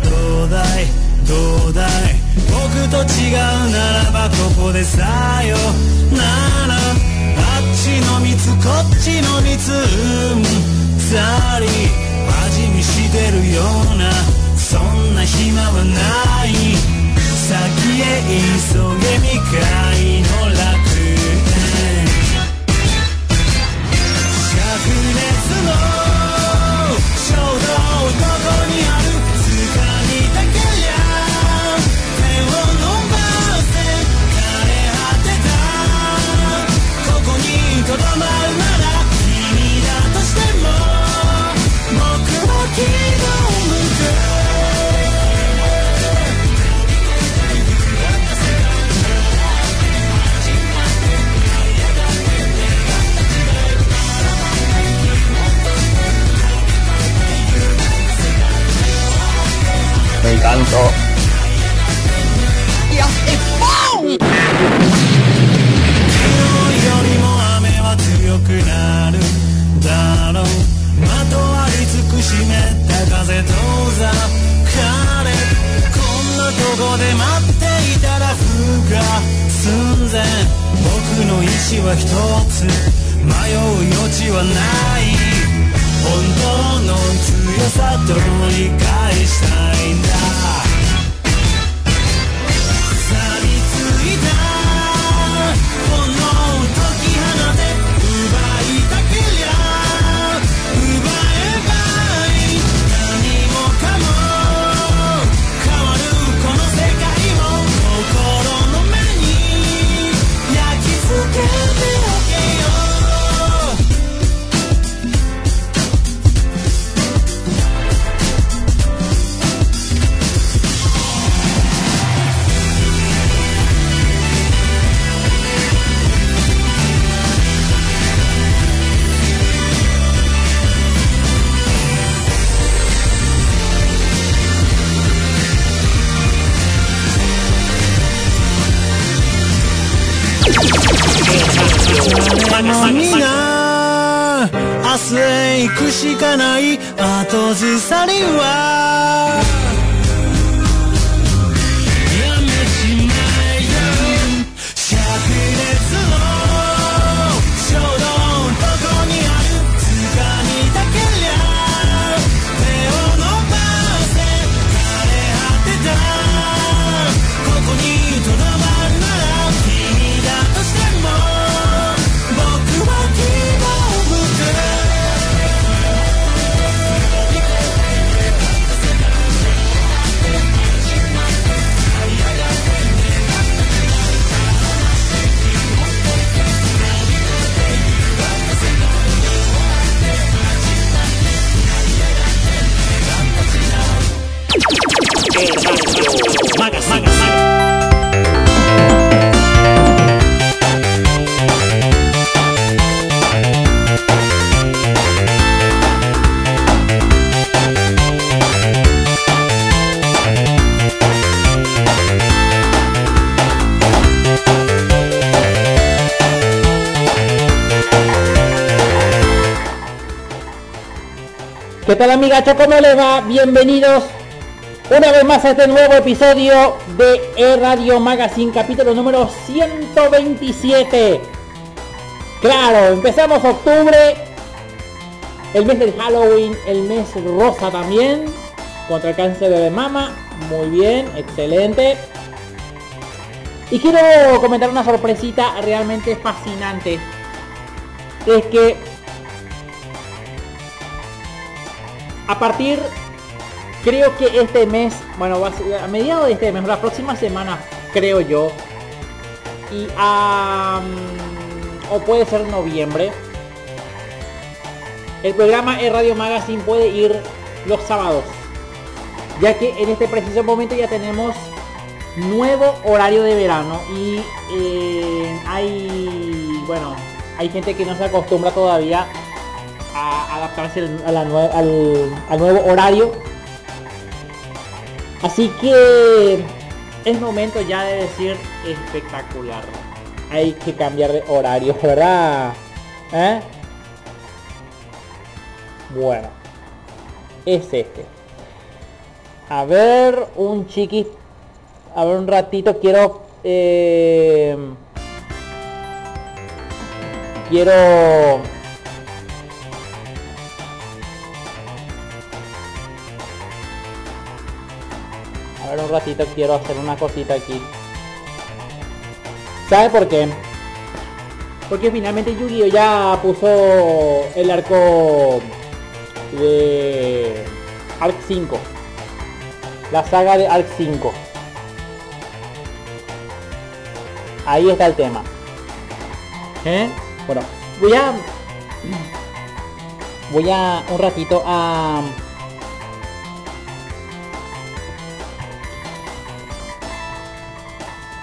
どうだいどうだい僕と違うならばここでさよ。ならあっちの蜜こっちの蜜うんざり味見してるようなそんな暇はない。先へ急げ未開の楽園。灼熱の昨日よりも雨は強くなるだろう。まとわりつく湿った風遠ざかれこんなとこで待っていたら風が寸前。僕の意志は一つ。迷う余地はない。本当の強さと理解したいんだ みな明日へ行くしかない。後ずさりは。¿Qué tal amigacho? ¿Cómo les va? Bienvenidos una vez más a este nuevo episodio de E-Radio Magazine, capítulo número 127. Claro, empezamos octubre, el mes del Halloween, el mes rosa también, contra el cáncer de mama. Muy bien, excelente. Y quiero comentar una sorpresita realmente fascinante. Es que a partir, creo que este mes, bueno, va a, ser a mediados de este mes, la próxima semana, creo yo, y a, o puede ser noviembre, el programa E Radio Magazine puede ir los sábados, ya que en este preciso momento ya tenemos nuevo horario de verano y eh, hay, bueno, hay gente que no se acostumbra todavía a adaptarse a la nue- al- al nuevo horario. Así que es momento ya de decir espectacular. Hay que cambiar de horario, ¿verdad? ¿Eh? Bueno, es este. A ver, un chiqui. A ver, un ratito quiero. eh, quiero. A ver, un ratito quiero hacer una cosita aquí. ¿Sabe por qué? Porque finalmente Yu-Gi-Oh ya puso el arco de Arc 5. La saga de Arc 5. Ahí está el tema. ¿Eh? Bueno, voy a... Voy a un ratito a...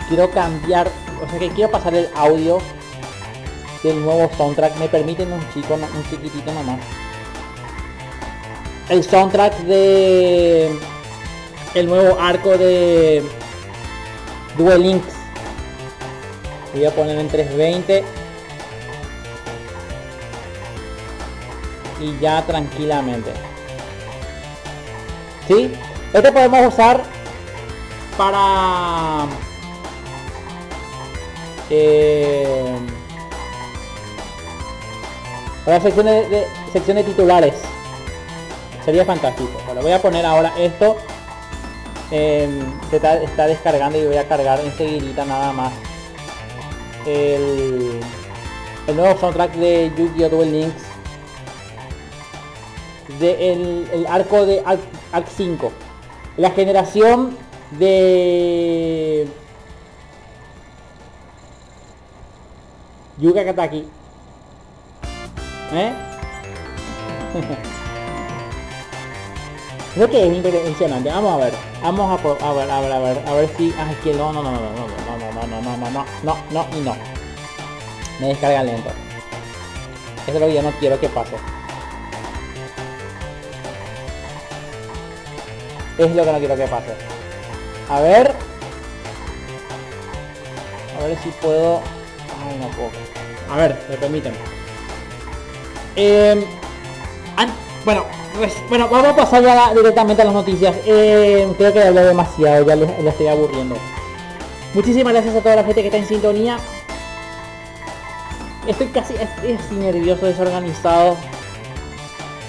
Quiero cambiar, o sea que quiero pasar el audio del nuevo soundtrack. Me permiten un chico, un chiquitito nomás. El soundtrack de el nuevo arco de Duel Links. Voy a poner en 320 y ya tranquilamente. ¿Sí? Este podemos usar para eh, para secciones de, secciones titulares. Sería fantástico. Bueno, voy a poner ahora esto. Eh, se está, está descargando y voy a cargar enseguida nada más el, el nuevo soundtrack de Yu-Gi-Oh! Duel Links. De el, el arco de Arc, Arc 5 la generación de Yuga Kataki ¿eh? Creo que es impresionante. Vamos a ver. Vamos a, a ver, a ver, a ver, a ver si. Ah, es que no, no, no, no, no, no, no, no, no, no, no, no, no, no y no. Me descarga lento. Eso es lo que yo no quiero que pase. Es lo que no quiero que pase. A ver. A ver si puedo. A ver, me permiten. Eh, an- bueno, pues, bueno, vamos a pasar ya directamente a las noticias. Eh, creo que hablé demasiado, ya les, estoy aburriendo. Muchísimas gracias a toda la gente que está en sintonía. Estoy casi estoy así nervioso, desorganizado.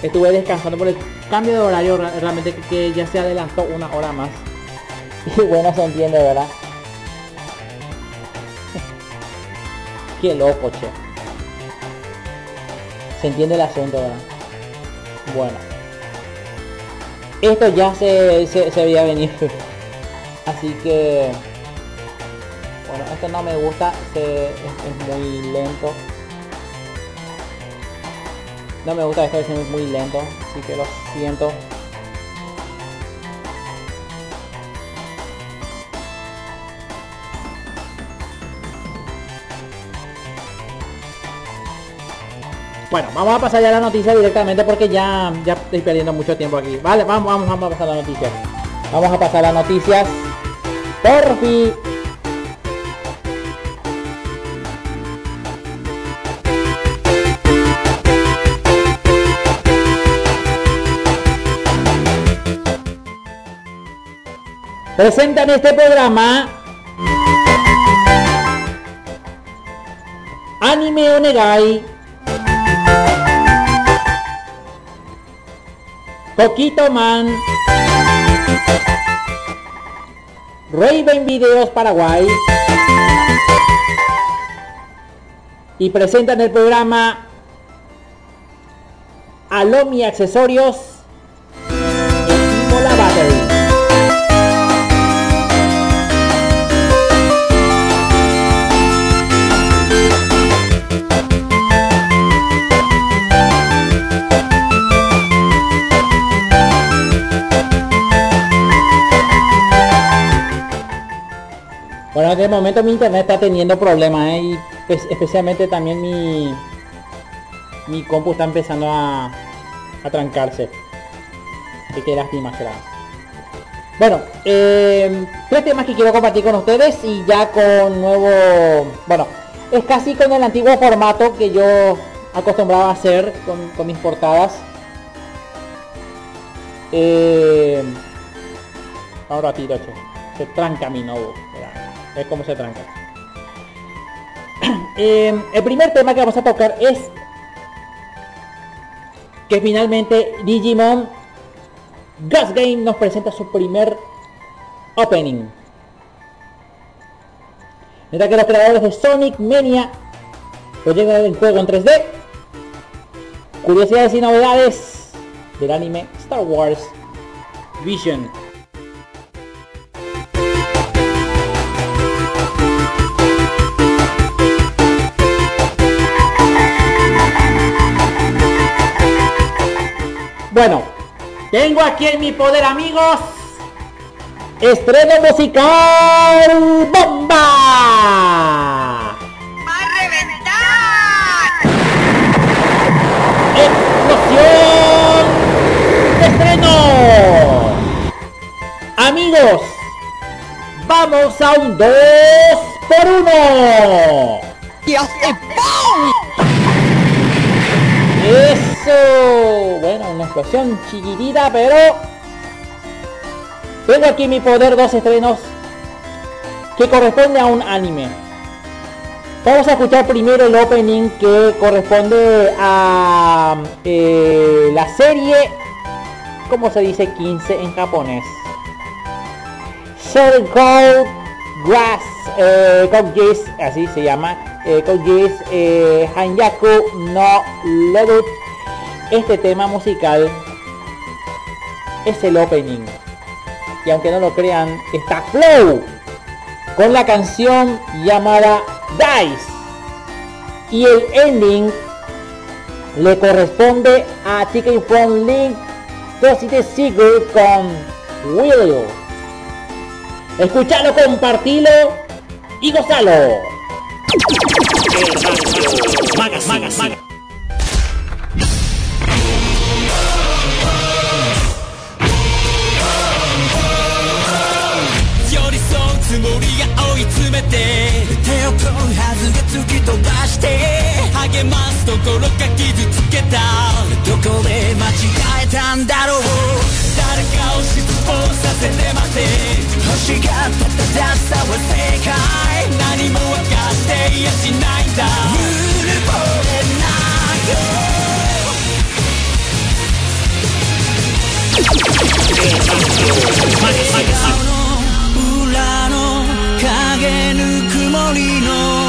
Estuve descansando por el cambio de horario, ra- realmente que ya se adelantó una hora más. Y bueno, se entiende, ¿verdad? Qué loco, che. Se entiende el asunto, ¿verdad? Bueno. Esto ya se, se, se veía venir. Así que... Bueno, esto no me gusta. Se, es, muy lento. No me gusta esto, es muy lento. Así que lo siento. Bueno, vamos a pasar ya a la noticia directamente porque ya, ya estoy perdiendo mucho tiempo aquí. Vale, vamos, vamos, vamos a pasar a la noticia. Vamos a pasar a las noticias. Por fin. Presentan este programa Anime Onegai Coquito Man. Raven Videos Paraguay. Y presentan el programa Alomi Accesorios de momento mi internet está teniendo problemas ¿eh? y pues, especialmente también mi mi compu está empezando a, a trancarse. Así que lástima será. Bueno, eh, tres temas que quiero compartir con ustedes y ya con nuevo... Bueno, es casi con el antiguo formato que yo acostumbraba a hacer con, con mis portadas. Eh, un ratito, che. Se tranca mi novo. Es como se tranca. Eh, el primer tema que vamos a tocar es que finalmente Digimon Ghost Game nos presenta su primer opening. Mientras que los creadores de Sonic Mania llegan el juego en 3D. Curiosidades y novedades del anime Star Wars Vision. Bueno, tengo aquí en mi poder, amigos, estreno musical bomba. ¡Va a reventar! ¡Explosión de estreno! Amigos, vamos a un 2 por 1. ¡Y hace ¡pum! Bueno, una explosión chiquitita, pero... Tengo aquí mi poder dos estrenos que corresponde a un anime. Vamos a escuchar primero el opening que corresponde a eh, la serie, ¿cómo se dice 15 en japonés? Shadow Code Grass eh, así se llama, eh, Geass eh, Hanyaku no Ledut. Este tema musical es el opening. Y aunque no lo crean, está Flow con la canción llamada Dice. Y el ending le corresponde a Chicken from Link to City Secret con Willow. Escuchalo, compartilo y gozalo. 追い詰めて手を取るはずが突き飛ばして励ますところが傷つけた。どこで間違えたんだろう。誰かを失望させてまで。欲しがった正しさは正解。何も分かっていやしないんだ。ぬるぼれないよ Magas, magas, magas. Torino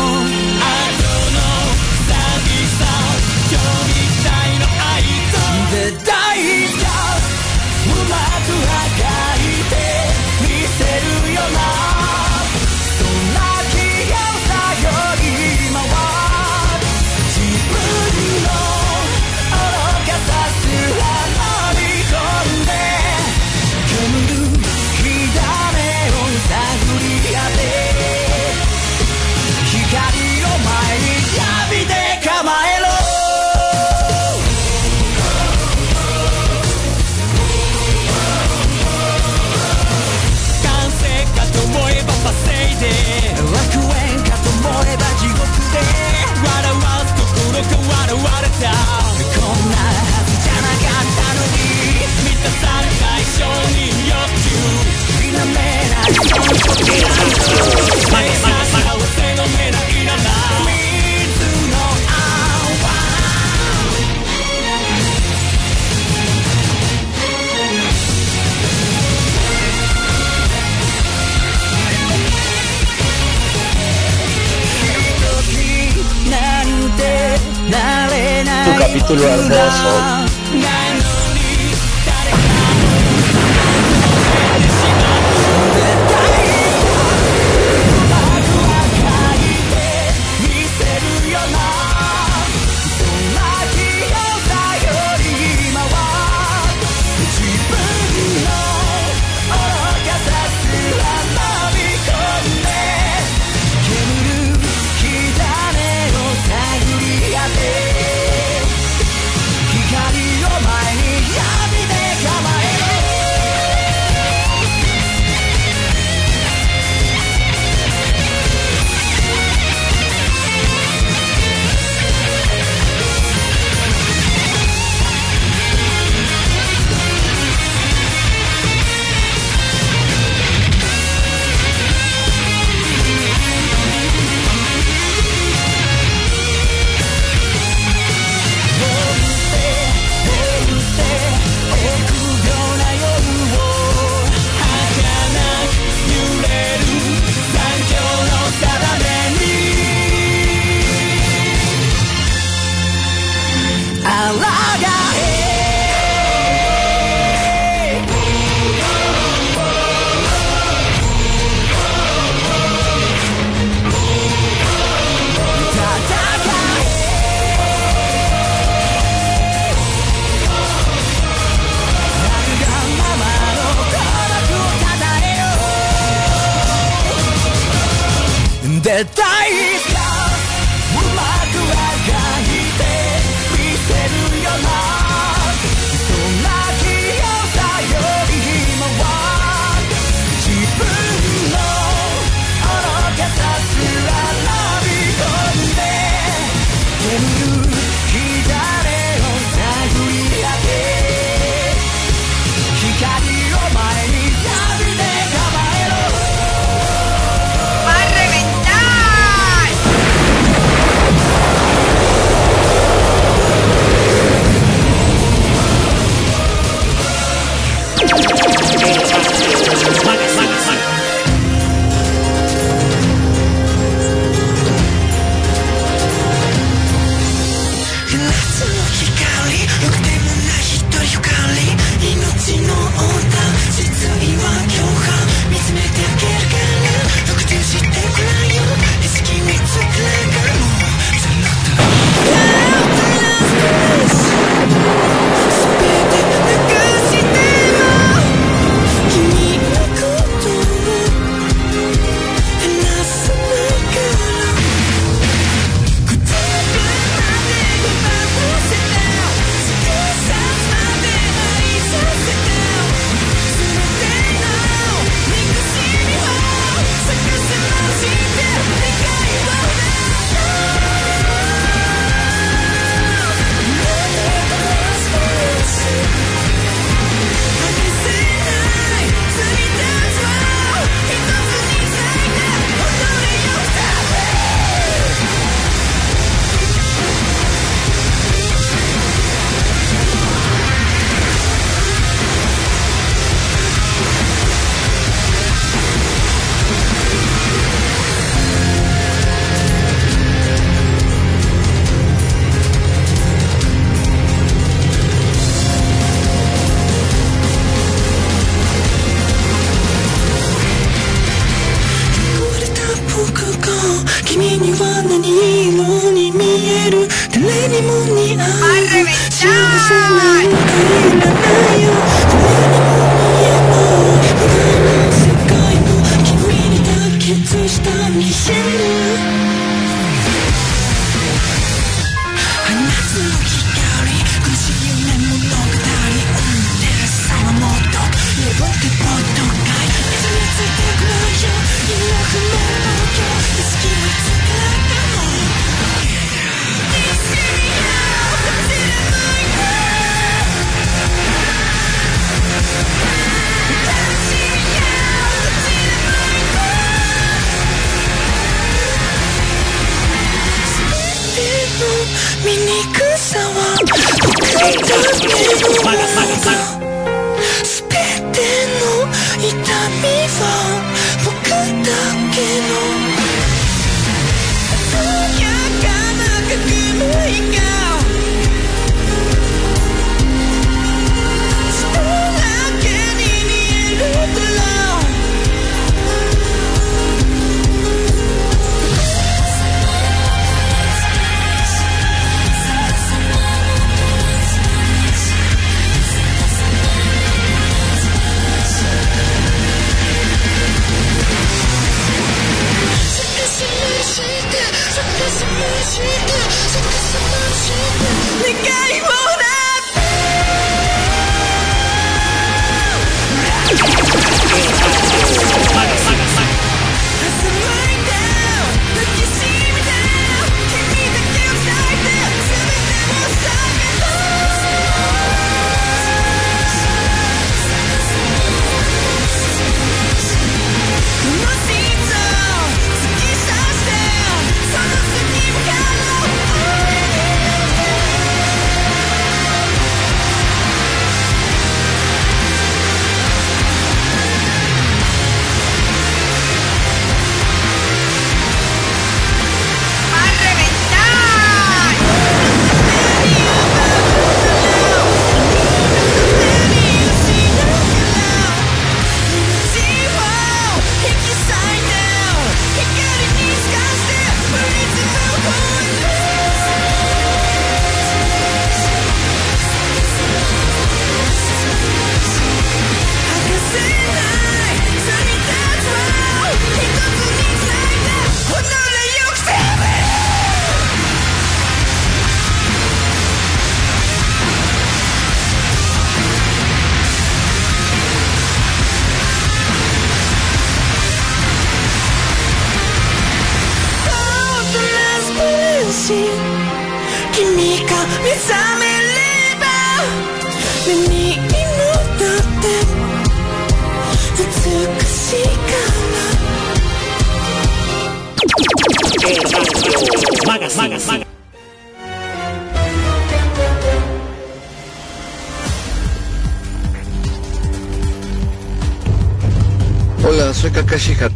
down. ない Tu capítulo hermoso.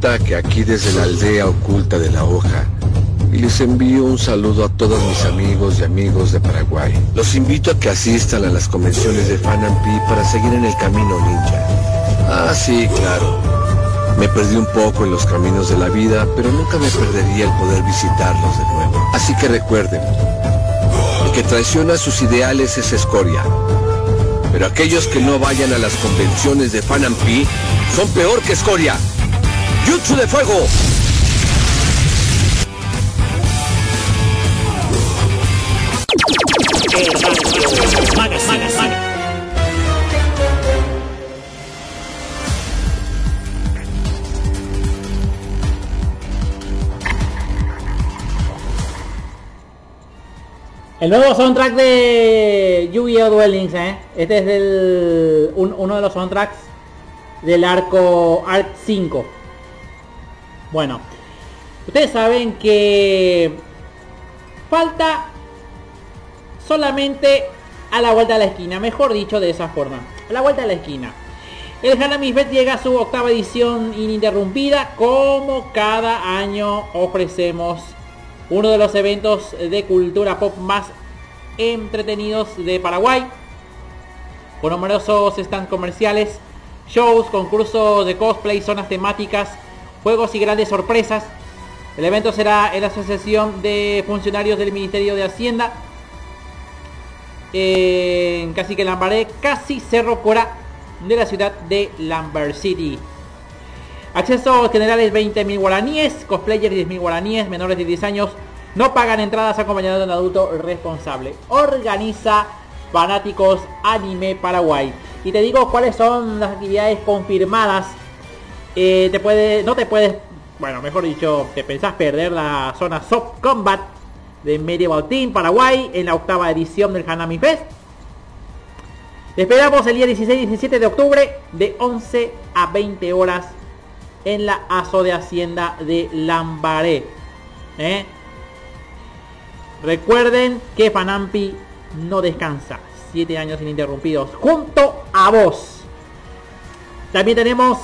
Hatake, aquí desde la aldea oculta de la hoja. Y les envío un saludo a todos mis amigos y amigos de Paraguay. Los invito a que asistan a las convenciones de Fanampi para seguir en el camino ninja. Ah, sí, claro. Me perdí un poco en los caminos de la vida, pero nunca me perdería el poder visitarlos de nuevo. Así que recuerden, el que traiciona sus ideales es escoria. Pero aquellos que no vayan a las convenciones de Fanampi son peor que escoria. ¡Jutsu de fuego! El nuevo soundtrack de Yu-Gi-Oh! Duel Links, ¿eh? Este es el, un- uno de los soundtracks del arco Arc 5. Bueno, ustedes saben que falta solamente a la vuelta de la esquina, mejor dicho de esa forma, a la vuelta de la esquina. El Hanami Fest llega a su octava edición ininterrumpida, como cada año ofrecemos uno de los eventos de cultura pop más entretenidos de Paraguay, con numerosos stands comerciales, shows, concursos de cosplay, zonas temáticas, juegos y grandes sorpresas. El evento será en la Asociación de Funcionarios del Ministerio de Hacienda, en Cacique Lambaré, casi Cerro Cora de la ciudad de Lambert City. Acceso general es 20.000 guaraníes, cosplayers 10.000 guaraníes, menores de 10 años no pagan entradas acompañados de un adulto responsable. Organiza Fanáticos Anime Paraguay. Y te digo cuáles son las actividades confirmadas. Eh, te puede, no te puedes, bueno, mejor dicho, te pensás perder la zona Soft Combat de Medieval Team Paraguay en la octava edición del Hanami Fest. Te esperamos el día 16 y 17 de octubre de 11 a 20 horas en la ASO de Hacienda de Lambaré. ¿Eh? Recuerden que Fanampi no descansa. Siete años ininterrumpidos. Junto a vos. También tenemos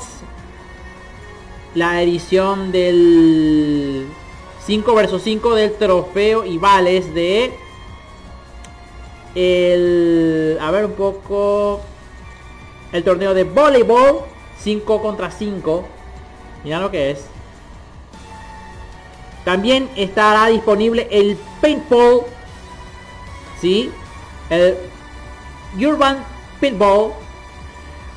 la edición del 5 versus 5 del trofeo y de el a ver un poco el torneo de voleibol 5 contra 5 mira lo que es. También estará disponible el paintball ¿sí? el urban paintball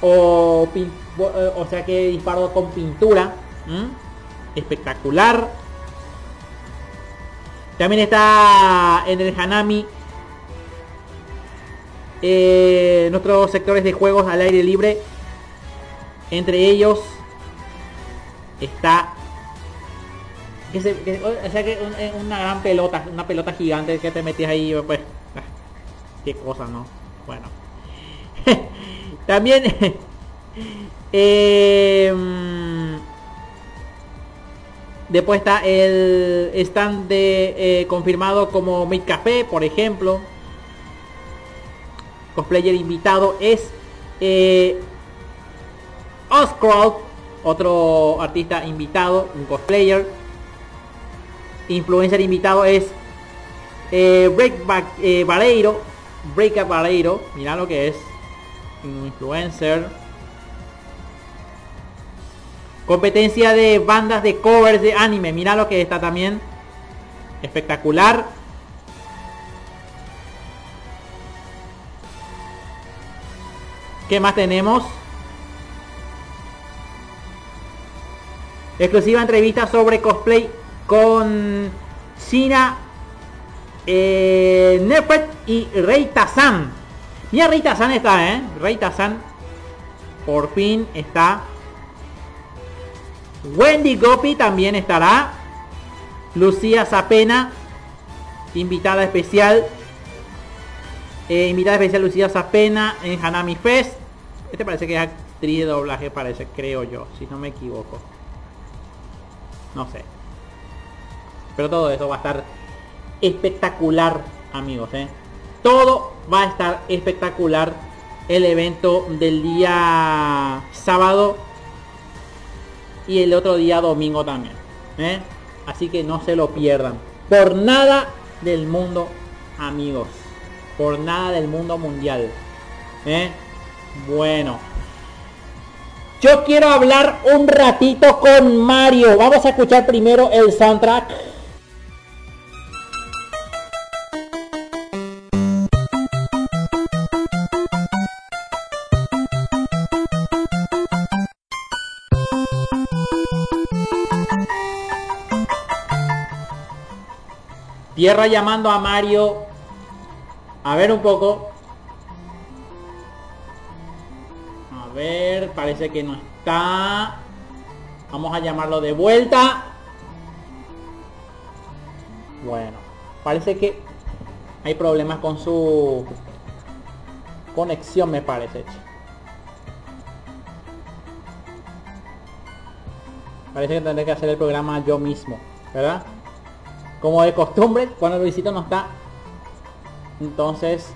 o, eh, o sea que disparo con pintura espectacular también está en el Hanami eh, nuestros sectores de juegos al aire libre. Entre ellos está que o sea que eh, una gran pelota, una pelota gigante que te metías ahí, pues, ah, qué cosa, ¿no? Bueno. También eh, después está el stand de confirmado como Mid Café, por ejemplo cosplayer invitado es eh, otro artista invitado, un cosplayer. Influencer invitado es eh, Break eh, Vareiro, Break Vareiro, mira lo que es, un influencer. Competencia de bandas de covers de anime, mira lo que está también. Espectacular. ¿Qué más tenemos? Exclusiva entrevista sobre cosplay con China eh, y Rey Tazan. Mira, Rey Tazan está, ¿eh? Rey Tazan por fin está. Wendy Gopi también estará. Lucía Zapena, invitada especial. Eh, invitada especial Lucía Zapena en Hanami Fest. Este parece que es actriz de doblaje, parece, creo yo, si no me equivoco. No sé. Pero todo eso va a estar espectacular, amigos. ¿eh? Todo va a estar espectacular. El evento del día sábado y el otro día domingo también. ¿eh? Así que no se lo pierdan. Por nada del mundo, amigos. Por nada del mundo mundial. ¿eh? Bueno. Yo quiero hablar un ratito con Mario. Vamos a escuchar primero el soundtrack. Tierra llamando a Mario. A ver un poco. ver, parece que no está. Vamos a llamarlo de vuelta. Bueno, parece que hay problemas con su conexión, me parece. Parece que tendré que hacer el programa yo mismo, ¿verdad? Como de costumbre, cuando Luisito no está. Entonces,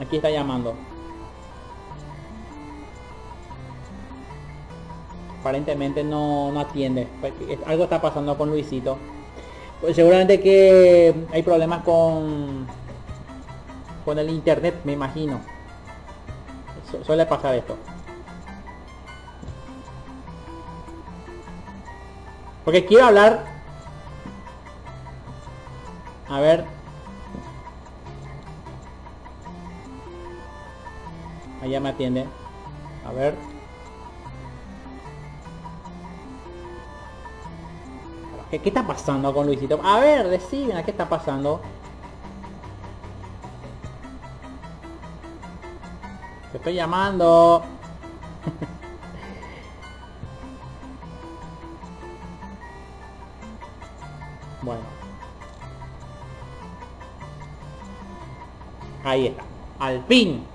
Aquí está llamando. Aparentemente no, no atiende. Pues, algo está pasando con Luisito. Pues seguramente que hay problemas con con el internet, me imagino. suele pasar esto. Porque quiero hablar. A ver, Allá me atiende. A ver. ¿Qué, ¿Qué, está pasando con Luisito? A ver, deciden, ¿qué está pasando? Te estoy llamando. bueno. Ahí está. Al fin.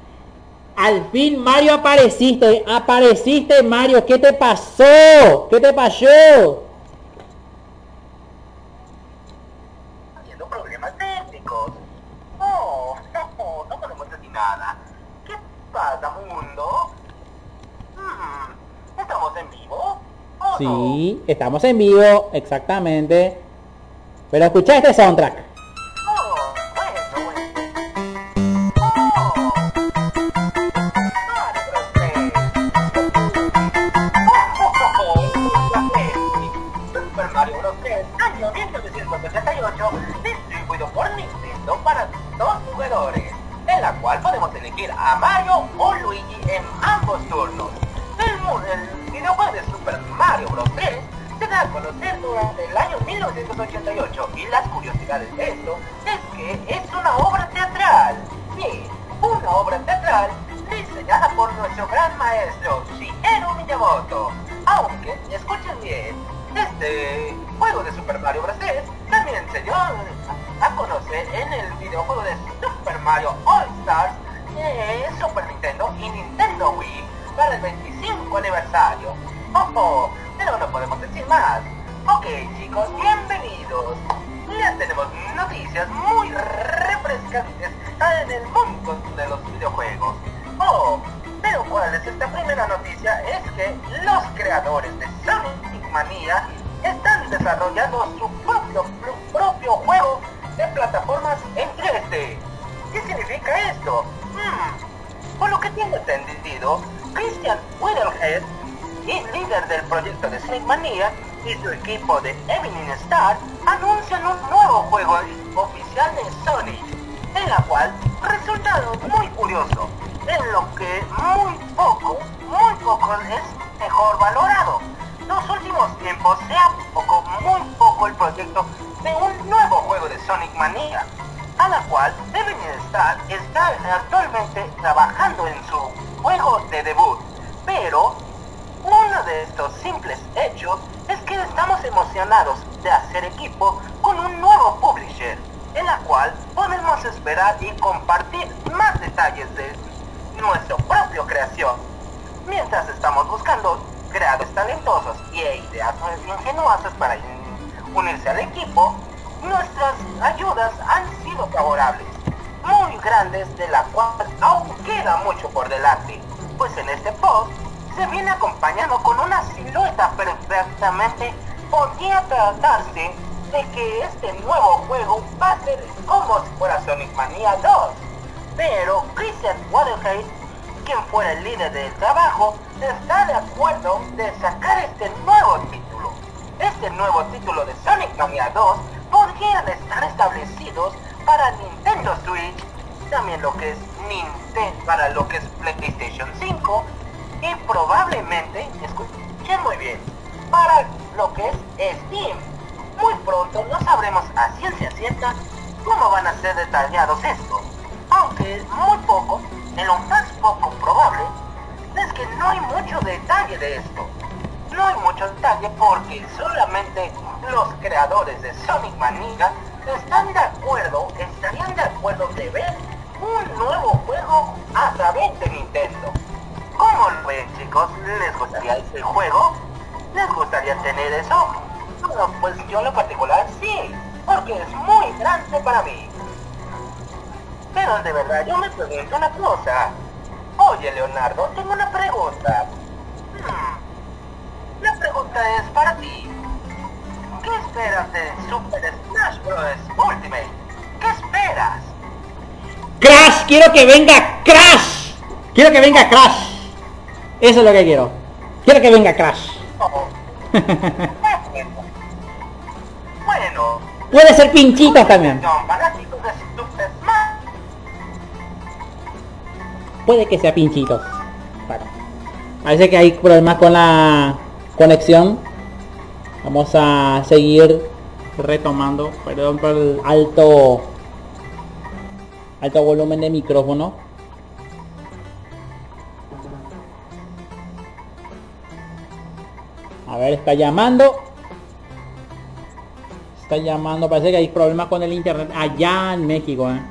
Al fin Mario apareciste, apareciste Mario, ¿qué te pasó? ¿Qué te pasó? problemas técnicos. Oh, no, no podemos decir nada. ¿Qué pasa, mundo? Hmm, ¿Estamos en vivo? Sí, estamos en vivo, exactamente. Pero escucha este soundtrack. Oh, bueno, bueno. Oh. Mario Bros. 3. Super Mario Bros. 3, año 1988, distribuido por Nintendo para dos jugadores, en la cual podemos elegir a Mario o Luigi en ambos turnos. El, mu- el videojuego de Super Mario Bros. 3 se da a conocer el año 1988 y las curiosidades de esto es que es una obra teatral. Sí, una obra teatral diseñada por nuestro gran maestro Shigeru Miyamoto. Aunque, escuchen bien, este juego de Super Mario Bros. 3 también se dio a conocer en el videojuego de Super Mario All Stars de Super Nintendo y Nintendo Wii para el 25 aniversario. ¡Ojo! Pero no podemos decir más. Ok chicos, bienvenidos. Les tenemos noticias muy refrescantes en el mundo de los videojuegos. Oh, pero ¿cuál es esta primera noticia? Es que los creadores de Sonic Mania están desarrollando su propio, propio juego de plataformas en 3D. ¿Qué significa esto? Hmm, por lo que tengo entendido, Christian Whittlehead, líder del proyecto de Sonic Mania, y su equipo de Evening Star anuncian un nuevo juego oficial de Sonic, en la cual resulta muy curioso, en lo que muy poco, muy poco es mejor valorado. Los últimos tiempos se ha poco, muy poco el proyecto de un nuevo juego de Sonic Mania, a la cual Evening Star está actualmente trabajando en su juego de debut, pero uno de estos simples hechos es que estamos emocionados de hacer equipo con un nuevo publisher, en la cual podemos esperar y compartir más detalles de nuestra propia creación. Mientras estamos buscando creadores talentosos y ideas ingenuosas para unirse al equipo, nuestras ayudas han sido favorables, muy grandes de la cual aún queda mucho por delante, pues en este post se viene acompañado con una silueta perfectamente podría tratarse de que este nuevo juego va a ser como si fuera Sonic Mania 2. Pero Christian Waterhead, quien fuera el líder del trabajo, está de acuerdo de sacar este nuevo título. Este nuevo título de Sonic Mania 2 podrían estar establecidos para Nintendo Switch, también lo que es Nintendo, para lo que es PlayStation 5 y probablemente, escuchen muy bien, para lo que es Steam. Muy pronto no sabremos a ciencia cierta cómo van a ser detallados estos, aunque muy poco, en lo más poco probable, es que no hay mucho detalle de esto. No hay mucho detalle porque solamente los creadores de Sonic Mania están de acuerdo, estarían de acuerdo de ver un nuevo juego a través de Nintendo. ¿Cómo lo ven chicos? ¿Les gustaría ese juego? ¿Les gustaría tener eso? Bueno, pues yo en lo particular sí, porque es muy grande para mí. Pero de verdad yo me pregunto una cosa. Oye Leonardo, tengo una pregunta. Hmm, La pregunta es para ti. ¿Qué esperas de Super Smash Bros. Ultimate? ¿Qué esperas? Crash, quiero que venga Crash. Quiero que venga Crash. Eso es lo que quiero. Quiero que venga Crash. Oh. bueno, Puede ser pinchitos también. Puede que sea pinchitos. Bueno, parece que hay problemas con la conexión. Vamos a seguir retomando. Perdón por el alto alto volumen de micrófono. Ver, está llamando. Está llamando. Parece que hay problemas con el internet allá en México. ¿eh?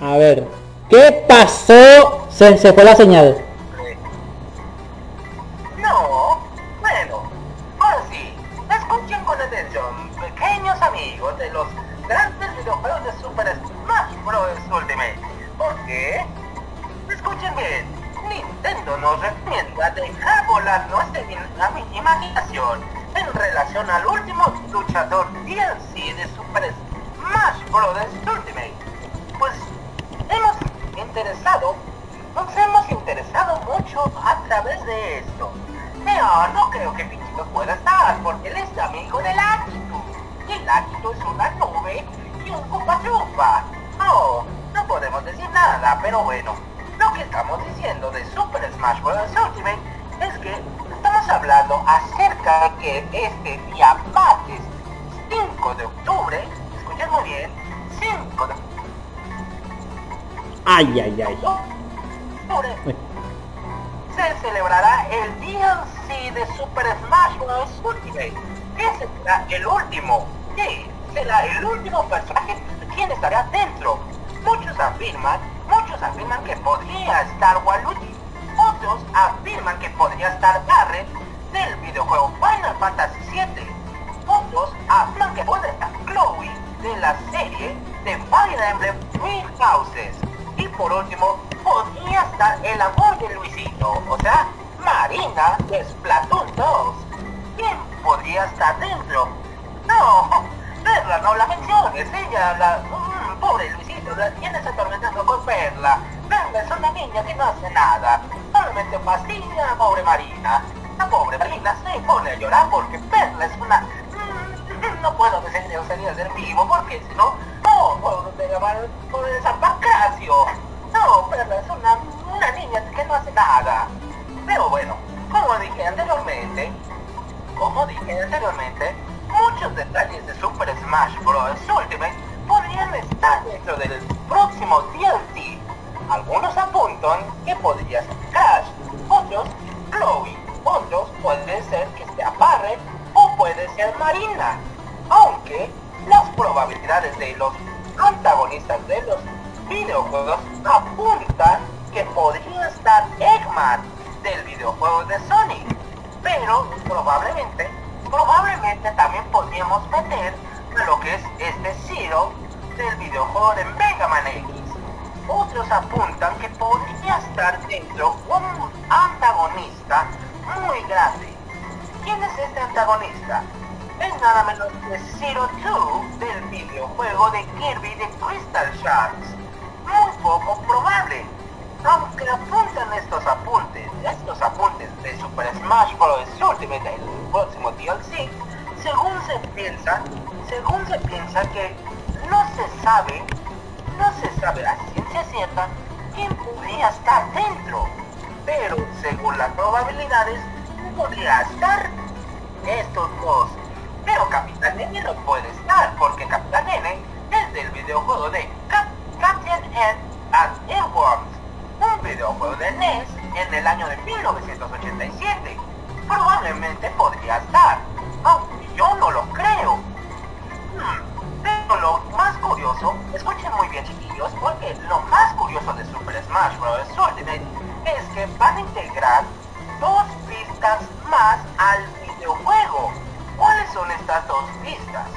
A ver. ¿Qué pasó? Se, se fue la señal. No, bueno, ahora sí, escuchen con atención pequeños amigos de los grandes videojuegos de Super Smash Bros. Ultimate. ¿Por qué? Escuchen bien, Nintendo nos recomienda dejar volar nuestra imaginación en relación al último luchador DLC de Super Smash Bros. Ultimate. Pues hemos interesado, nos hemos interesado mucho a través de esto. Pero no creo que Pichito pueda estar, porque él es amigo del Akito. Y el Akito es una nube y un Koopa Troopa. No, no podemos decir nada, pero bueno. Lo que estamos diciendo de Super Smash Bros. Ultimate es que estamos hablando acerca de que este día martes 5 de octubre, escuchen muy bien, 5 de Ay, ay, ay. octubre se celebrará el DLC de Super Smash Bros. Ultimate, que será el último, sí, será el último personaje quien estará dentro. Muchos afirman, afirman que podría estar Waluigi, otros afirman que podría estar Barret del videojuego Final Fantasy VII, otros afirman que podría estar Chloe de la serie de Fire Emblem Three Houses. Y por último, podría estar el amor de Luisito, o sea, Marina de Splatoon 2. ¿Quién podría estar dentro? No, Perla, no la menciones, ella, la... mm, pobre Luisito, la tienes atormentando Perla. Perla es una niña que no hace nada, solamente fastidia a pobre Marina. La pobre Marina se pone a llorar porque Perla es una... mm, no puedo decir sería ser vivo porque si no, no puedo llamar por el San. No, Perla es una, una niña que no hace nada. Pero bueno, como dije anteriormente, como dije anteriormente, muchos detalles de Super Smash Bros. Podría ser Crash, otros Chloe, otros puede ser que sea Barret o puede ser Marina. Aunque las probabilidades de los antagonistas de los videojuegos apuntan que podría estar Eggman del videojuego de Sonic. Pero probablemente, probablemente también podríamos meter lo que es este Zero del videojuego de Mega Man X. Otros apuntan que podría estar dentro un antagonista muy grande. ¿Quién es este antagonista? Es nada menos que Zero Two del videojuego de Kirby de Crystal Shards. Muy poco probable. Aunque apuntan estos apuntes, estos apuntes de Super Smash Bros. Ultimate, el próximo DLC, según se piensa, según se piensa que no se sabe, no se sabe a ciencia cierta podría estar dentro. Pero según las probabilidades, podría estar estos dos. Pero Capitán N no puede estar, porque Capitán N es del videojuego de Cap Captain N and Earworms, un videojuego de NES en el año de 1987. Probablemente podría estar, aunque yo no lo creo. Hmm, Pero lo más curioso, escuchen muy bien chiquillos, porque lo más curioso Smash Bros. Ultimate es que van a integrar dos pistas más al videojuego. ¿Cuáles son estas dos pistas?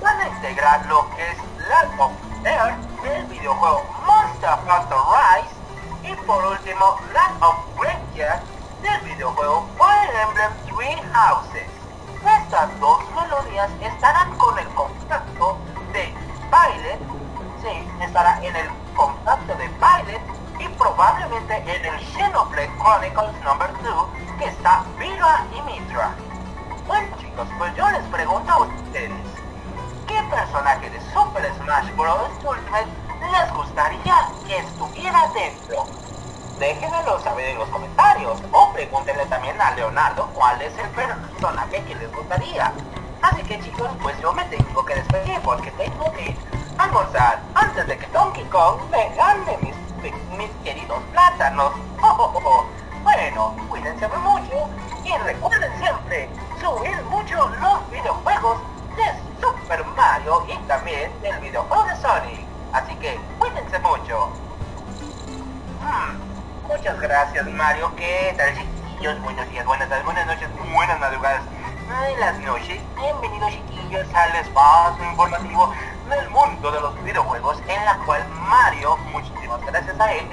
Van a integrar lo que es Land of Air del videojuego Monster Hunter Rise y por último Land of Graveyard del videojuego Fire Emblem Three Houses. Estas dos melodías estarán con el contacto de Violet, sí, estará en el contacto de y probablemente en el Xenoblade Chronicles No. 2 que está Vira y Mitra. Bueno chicos, pues yo les pregunto a ustedes, ¿qué personaje de Super Smash Bros. Ultimate les gustaría que estuviera dentro? Déjenmelo saber en los comentarios o pregúntenle también a Leonardo cuál es el personaje que les gustaría. Así que chicos, pues yo me tengo que despedir porque tengo que almorzar antes de que Donkey Kong me gane mis, mis queridos plátanos. Oh, oh, oh. Bueno, cuídense mucho y recuerden siempre subir mucho los videojuegos de Super Mario y también del videojuego de Sonic. Así que cuídense mucho. Hmm, Muchas gracias Mario, ¿qué tal chiquillos? Buenos días, buenas tardes, buenas noches, buenas madrugadas. Buenas noches, bienvenidos chiquillos al espacio informativo del mundo de los videojuegos en la cual Mario, gracias a él,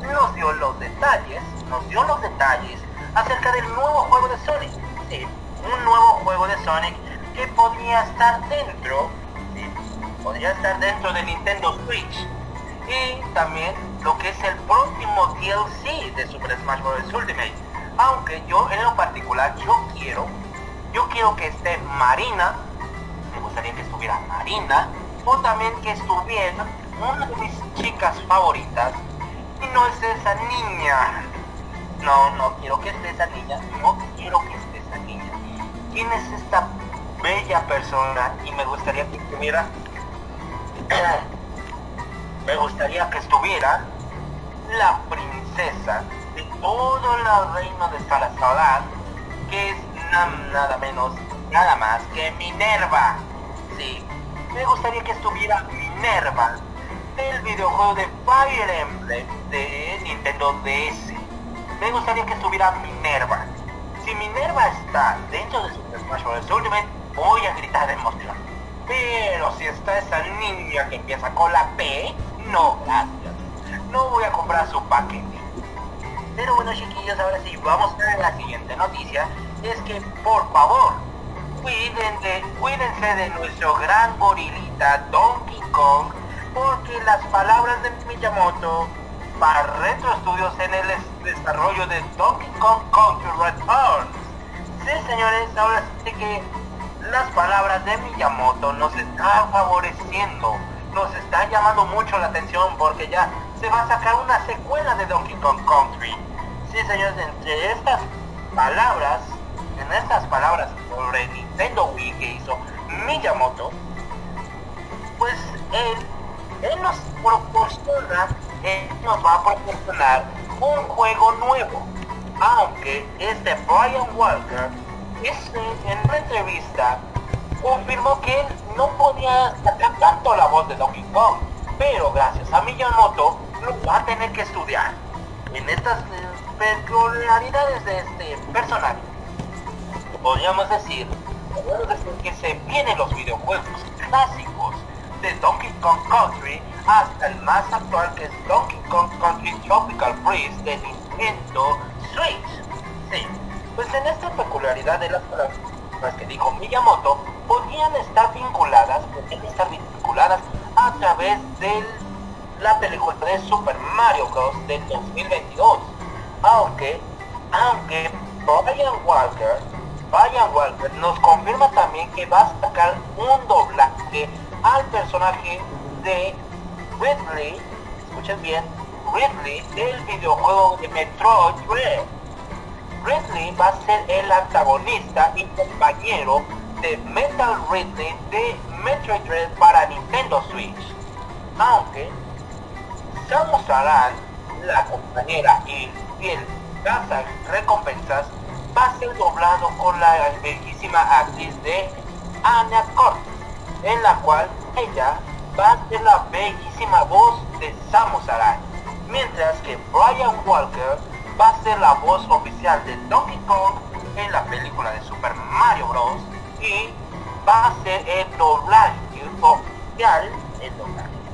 nos dio los detalles, nos dio los detalles acerca del nuevo juego de Sonic. Un nuevo juego de Sonic que podría estar dentro, podría estar dentro de Nintendo Switch. Y también lo que es el próximo DLC de Super Smash Bros. Ultimate. Aunque yo en lo particular yo quiero, yo quiero que esté Marina, me gustaría que estuviera Marina, o también que estuviera una de mis chicas favoritas, y no es esa niña. No, no quiero que esté esa niña, no quiero que esté esa niña. ¿Quién es esta bella persona? Y me gustaría que estuviera... me gustaría que estuviera la princesa de todo el reino de Salazar, que es na- nada menos, nada más que Minerva. Sí, me gustaría que estuviera Minerva del videojuego de Fire Emblem de Nintendo DS. Me gustaría que estuviera Minerva. Si Minerva está dentro de Super Smash Bros. Ultimate, voy a gritar de emoción. Pero si está esa niña que empieza con la P, no, gracias. No voy a comprar su paquete. Pero bueno chiquillos, ahora sí, vamos a la siguiente noticia. Es que por favor, cuídense, cuídense de nuestro gran gorilita Donkey Kong, porque las palabras de Miyamoto para Retro Studios en el es- desarrollo de Donkey Kong Country Returns. Sí señores, ahora sí que las palabras de Miyamoto nos están favoreciendo, nos está llamando mucho la atención porque ya se va a sacar una secuela de Donkey Kong Country. Sí señores, entre estas palabras, en estas palabras sobre Nintendo Wii que hizo Miyamoto, pues él, él nos proporciona, él nos va a proporcionar un juego nuevo. Aunque este Brian Walker, este, en una entrevista, confirmó que él no podía sacar tanto la voz de Donkey Kong, pero gracias a Miyamoto lo va a tener que estudiar en estas eh, peculiaridades de este personaje. Podríamos decir, podríamos decir que se vienen los videojuegos clásicos de Donkey Kong Country hasta el más actual que es Donkey Kong Country Tropical Freeze de Nintendo Switch. Sí, pues en esta peculiaridad de las palabras que dijo Miyamoto podrían estar vinculadas, podrían estar vinculadas a través de la película de Super Mario Bros. del 2022. Aunque, aunque Brian Walker, Brian Walker nos confirma también que va a sacar un doblaje al personaje de Ridley, escuchen bien, Ridley del videojuego de Metroid Dread. Ridley va a ser el antagonista y compañero de Metal Ridley de Metroid Dread para Nintendo Switch. Aunque Samus Aran, la compañera y fiel casa recompensas, va a ser doblado con la bellísima actriz de Anna Cortes, en la cual ella va a ser la bellísima voz de Samus Aran, mientras que Brian Walker va a ser la voz oficial de Donkey Kong en la película de Super Mario Bros. y va a ser el doblaje oficial,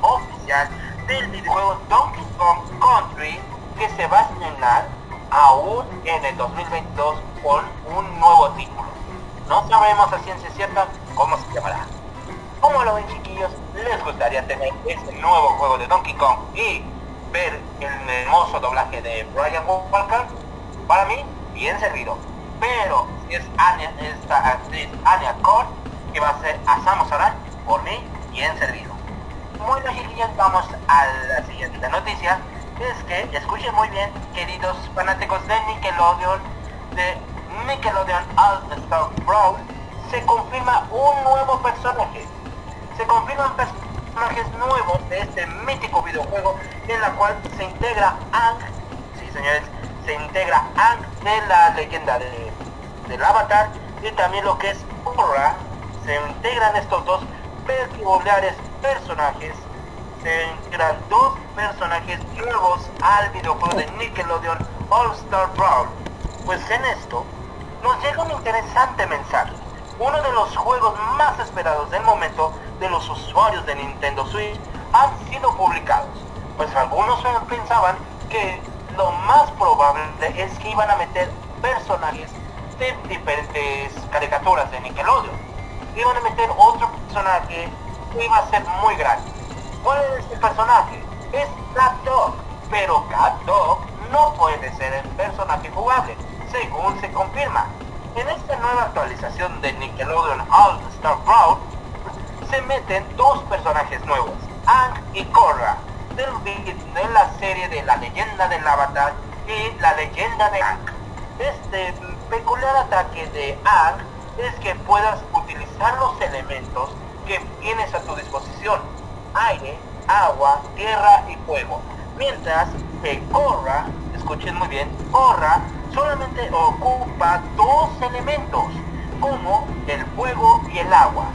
oficial del videojuego Donkey Kong Country que se va a estrenar aún en el 2022 con un nuevo título. No sabemos a ciencia cierta cómo se llamará. ¿Cómo lo ven chiquillos? ¿Les gustaría tener este nuevo juego de Donkey Kong y ver el hermoso doblaje de Brian Walker? Para mí, bien servido. Pero si es Anya, esta actriz Anya Cord, que va a ser a Samus Aran, por mí, bien servido. Bueno chiquillos, vamos a la siguiente noticia. Es que, escuchen muy bien, queridos fanáticos de Nickelodeon, de Nickelodeon All Star Brawl, se confirma un nuevo personaje. Se confirman personajes nuevos de este mítico videojuego en la cual se integra Ang, sí señores, se integra Ang de la leyenda de, del Avatar y también lo que es Korra. Se integran estos dos peculiares personajes se integran dos personajes nuevos al videojuego de Nickelodeon All Star Brawl. Pues en esto nos llega un interesante mensaje. uno de los juegos más esperados del momento de los usuarios de Nintendo Switch han sido publicados. Pues algunos pensaban que lo más probable es que iban a meter personajes de diferentes caricaturas de Nickelodeon. Iban a meter otro personaje que iba a ser muy grande. ¿Cuál es este personaje? Es Cat Dog, pero Cat Dog no puede ser el personaje jugable, según se confirma. En esta nueva actualización de Nickelodeon All Star Brawl se meten dos personajes nuevos, Ang y Korra, del, de la serie de la leyenda del avatar y la leyenda de Ang. Este peculiar ataque de Ang es que puedas utilizar los elementos que tienes a tu disposición, aire, agua, tierra y fuego. Mientras que Korra, escuchen muy bien, Korra solamente ocupa dos elementos, como el fuego y el agua.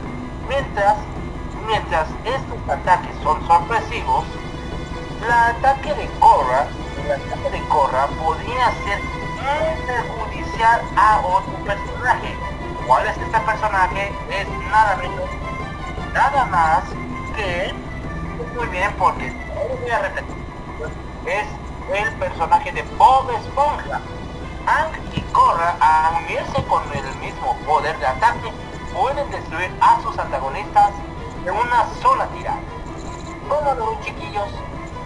Mientras, mientras estos ataques son sorpresivos, el ataque de Korra, el ataque de Korra podría ser muy perjudicial a otro personaje. ¿Cuál es este personaje? Es nada menos, nada más que, muy bien porque, voy a repetir, es el personaje de Bob Esponja. Ang y Korra, a unirse con el mismo poder de ataque, pueden destruir a sus antagonistas de una sola tirada. ¿Cómo lo ven chiquillos?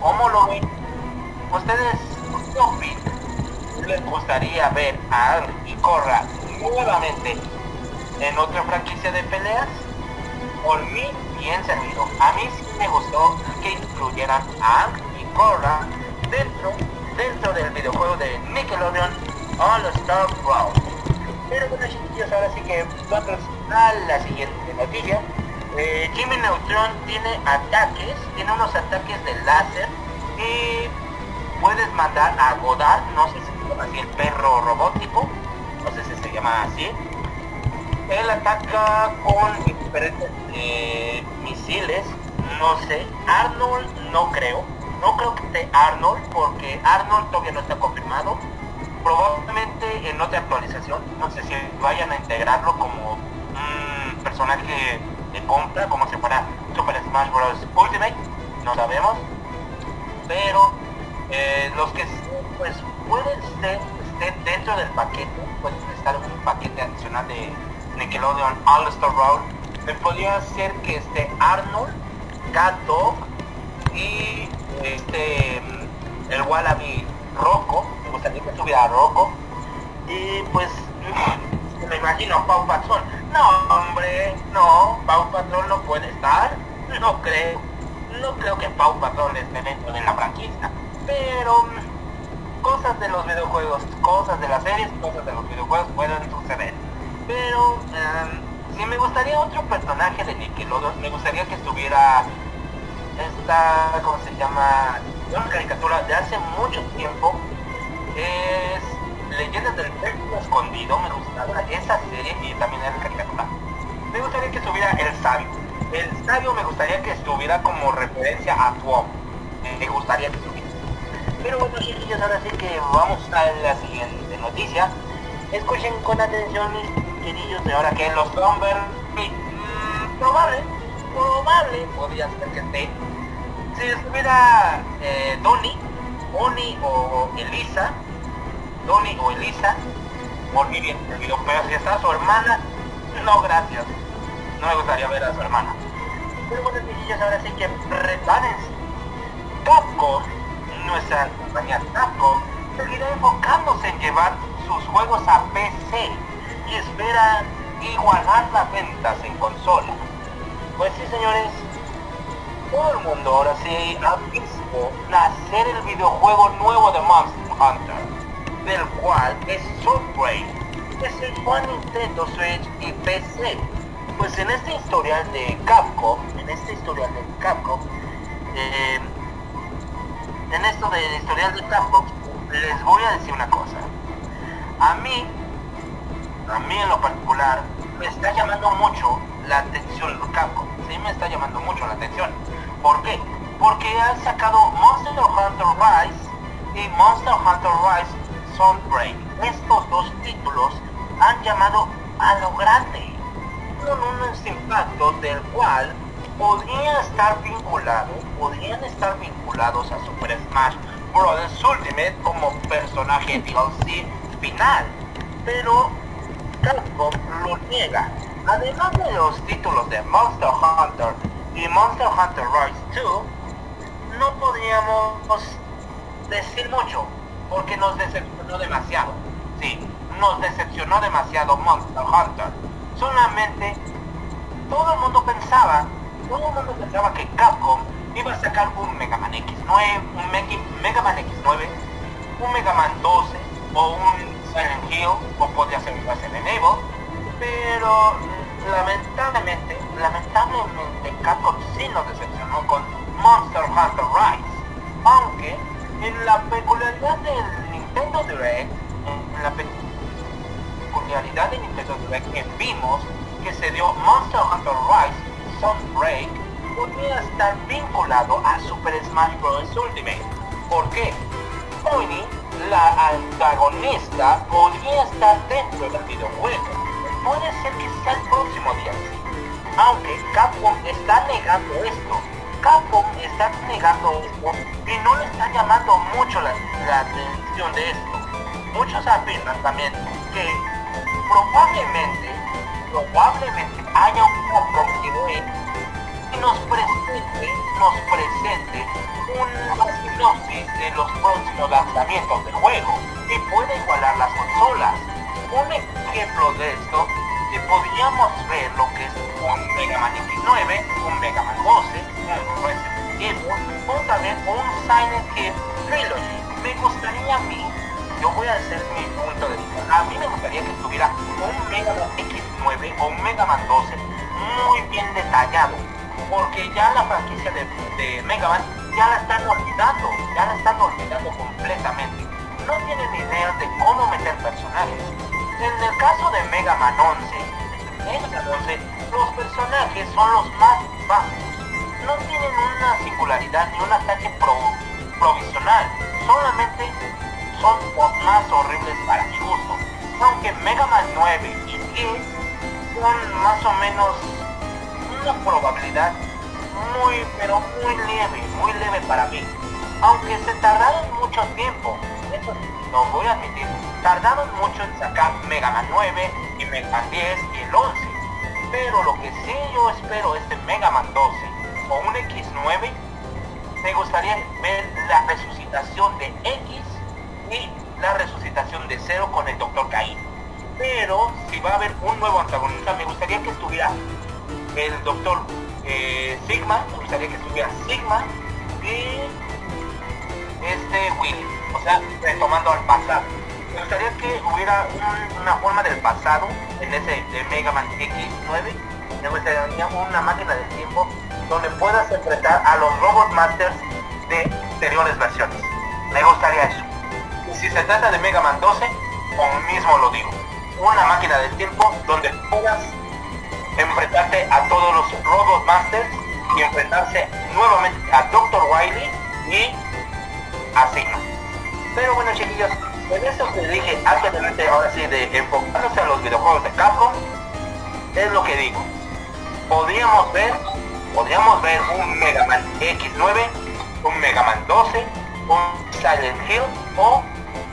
¿Cómo lo ven? ¿Ustedes qué? ¿Les gustaría ver a Ang y Korra nuevamente en otra franquicia de peleas? Por mí, bien servido. A mí sí me gustó que incluyeran a Ang y Korra dentro, dentro del videojuego de Nickelodeon All Star Brawl. Pero bueno chiquillos, ahora sí que vamos a la siguiente noticia. Eh, Jimmy Neutron tiene ataques, tiene unos ataques de láser y puedes mandar a Godard, no sé si se llama así el perro robótico, no sé si se llama así. Él ataca con diferentes eh, misiles, no sé. Arnold no creo, no creo que esté Arnold porque Arnold todavía no está confirmado. Probablemente en otra actualización, no sé si vayan a integrarlo como un personaje de compra, como si fuera Super Smash Bros. Ultimate, no sabemos. Pero eh, los que pues pueden estar estén dentro del paquete, pueden estar un paquete adicional de Nickelodeon All Star Brawl, me podría ser que esté Arnold, Cat Dog y este el Wallaby Rocco, me gustaría que estuviera Rocco y pues me imagino Pau Patrol. No, hombre, no, Pau Patrol no puede estar, no creo, no creo que Pau Patrol esté dentro de la franquicia, pero cosas de los videojuegos, cosas de las series, cosas de los videojuegos pueden suceder. Pero um, si me gustaría otro personaje de Nickelodeon, me gustaría que estuviera esta, ¿cómo se llama? Una caricatura de hace mucho tiempo. Es Leyendas del Templo Escondido, me gustaba esa serie y también era caricatura. Me gustaría que estuviera el sabio. El sabio me gustaría que estuviera como referencia a Tuom. Me gustaría que estuviera. Pero bueno chiquillos, ahora sí que vamos a la siguiente noticia. Escuchen con atención mis queridos de ahora que los Lumber mmm, probable, probable podría ser que esté. Si estuviera eh, Donnie, Oni o Elisa, Donnie o Elisa, por mi bien, pero si está su hermana, no gracias. No me gustaría ver a su hermana. Pero bueno chiquillos, ahora sí que prepárense. Capcom nuestra compañía Capcom seguirá enfocándose en llevar sus juegos a PC y espera igualar las ventas en consola. Pues sí, señores, todo el mundo ahora sí ha visto nacer el videojuego nuevo de Monster Hunter, del cual es se fue a Nintendo Switch y PC. Pues en este historial de Capcom, en este historial de Capcom, eh, en esto del historial de Capcom, les voy a decir una cosa. A mí, a mí en lo particular, me está llamando mucho la atención Capcom. Sí me está llamando mucho la atención. ¿Por qué? Porque han sacado Monster Hunter Rise y Monster Hunter Rise Sunbreak. Estos dos títulos han llamado a lo grande. tuvieron un impacto del cual podría estar vinculado, podrían estar vinculados a Super Smash Bros. Ultimate como personaje DLC final, pero Capcom lo niega. Además de los títulos de Monster Hunter y Monster Hunter Rise 2, no podríamos decir mucho, porque nos decepcionó demasiado. Sí, nos decepcionó demasiado Monster Hunter. Solamente todo el mundo pensaba, todo el mundo pensaba que Capcom iba a sacar un Mega Man X9, un Mega, Man X9, un Mega Man 12 o un Silent Hill o podría ser un Resident Evil, pero lamentablemente, lamentablemente Capcom sí nos decepcionó con Monster Hunter Rise, aunque en la peculiaridad del Nintendo Direct, en la peculiaridad de Nintendo Direct que vimos que se dio Monster Hunter Rise Sunbreak podría estar vinculado a Super Smash Bros. Ultimate. ¿Por qué? Tony, la antagonista, podría estar dentro del videojuego. Puede ser que sea el próximo día. Aunque Capcom está negando esto. Capcom está negando esto y no le está llamando mucho la, atención de esto. Muchos afirman también que probablemente, probablemente haya un Capcom que nos presente, nos presente una sinopsis de los próximos lanzamientos del juego y puede igualar las consolas. Un ejemplo de esto, que podríamos ver lo que es un Mega Man X9, un Mega Man 12, un Resident Evil o también un Silent Hill Trilogy. Me gustaría a mí, yo voy a hacer mi punto de vista, a mí me gustaría que tuviera un Mega Man X9 o un Mega Man 12 muy bien detallado, porque ya la franquicia de, de Mega Man ya la están olvidando, ya la están olvidando completamente. No tienen idea de cómo meter personajes. En el caso de Mega Man 11, Mega Man 11, los personajes son los más bajos no tienen una singularidad ni un ataque provisional, solamente son más horribles para mi gusto. Aunque Mega Man 9 y 10 son más o menos una probabilidad muy, pero muy leve, muy leve para mí. Aunque se tardaron mucho tiempo, lo voy a admitir, tardaron mucho en sacar Mega Man 9 y Mega Man 10 y el 11. Pero lo que sí yo espero es de Mega Man 12 o un X9, me gustaría ver la resucitación de X y la resucitación de Cero con el Dr. Cain. Pero si va a haber un nuevo antagonista, me gustaría que estuviera el Dr. Eh, Sigma, me gustaría que estuviera Sigma y este Willy, o sea, retomando al pasado. Me gustaría que hubiera una forma del pasado en ese de Mega Man X9. Me gustaría una máquina del tiempo donde puedas enfrentar a los Robot Masters de anteriores versiones. Me gustaría eso. Si se trata de Mega Man 12, como mismo lo digo, una máquina del tiempo donde puedas enfrentarte a todos los Robot Masters y enfrentarse nuevamente a Dr. Wily y a Sigma. Pero bueno chiquillos, en esto que dije de ahora sí de enfocarse a los videojuegos de Capcom, es lo que digo. Podríamos ver podríamos ver un Mega Man X9, un Mega Man 12, un Silent Hill o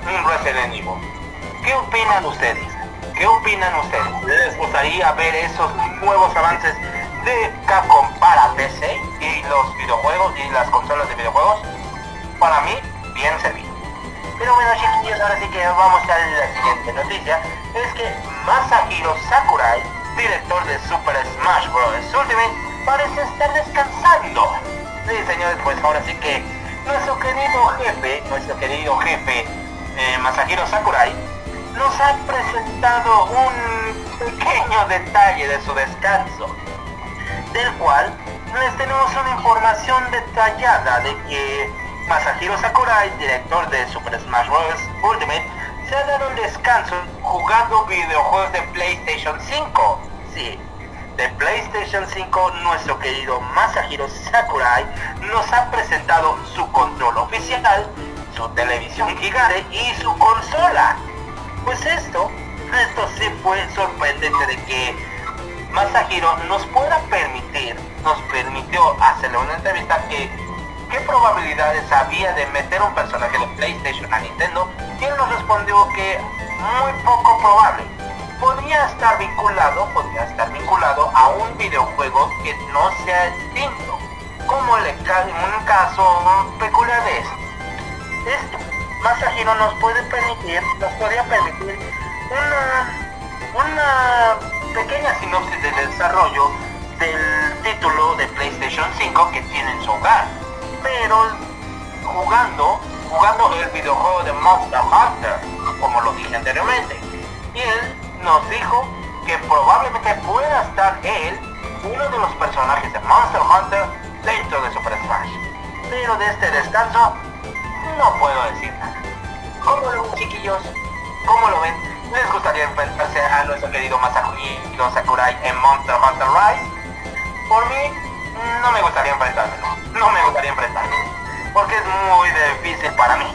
un Resident Evil. ¿Qué opinan ustedes? ¿Qué opinan ustedes? ¿Les gustaría ver esos nuevos avances de Capcom para PC y los videojuegos y las consolas de videojuegos? Para mí, bien servido. Pero bueno chiquillos, ahora sí que vamos a la siguiente noticia. Es que Masahiro Sakurai, director de Super Smash Bros. Ultimate, parece estar descansando. Sí, señores, pues ahora sí que nuestro querido jefe, nuestro querido jefe, eh, Masahiro Sakurai, nos ha presentado un pequeño detalle de su descanso, del cual les tenemos una información detallada de que Masahiro Sakurai, director de Super Smash Bros. Ultimate, se ha dado un descanso jugando videojuegos de PlayStation 5. Sí, de PlayStation 5, nuestro querido Masahiro Sakurai nos ha presentado su control oficial, su televisión gigante y su consola. Pues esto, esto sí fue sorprendente de que Masahiro nos pueda permitir, nos permitió hacerle una entrevista que qué probabilidades había de meter un personaje de PlayStation a Nintendo y él nos respondió que muy poco probable. Podría estar vinculado, podría estar vinculado a un videojuego que no sea distinto, como en un caso peculiar de este. Esto, Masahiro nos puede permitir, nos podría permitir una, una pequeña sinopsis del desarrollo del título de PlayStation 5 que tiene en su hogar. Pero jugando, jugando el videojuego de Monster Hunter, como lo dije anteriormente. Y él nos dijo que probablemente pueda estar él, uno de los personajes de Monster Hunter, dentro de Super Smash. Pero de este descanso, no puedo decir nada. ¿Cómo lo ven, chiquillos? ¿Cómo lo ven? ¿Les gustaría enfrentarse a nuestro querido Masahiro Sakurai en Monster Hunter Rise? Por mí, no me gustaría enfrentármelo. No me gustaría enfrentarme. Porque es muy difícil para mí.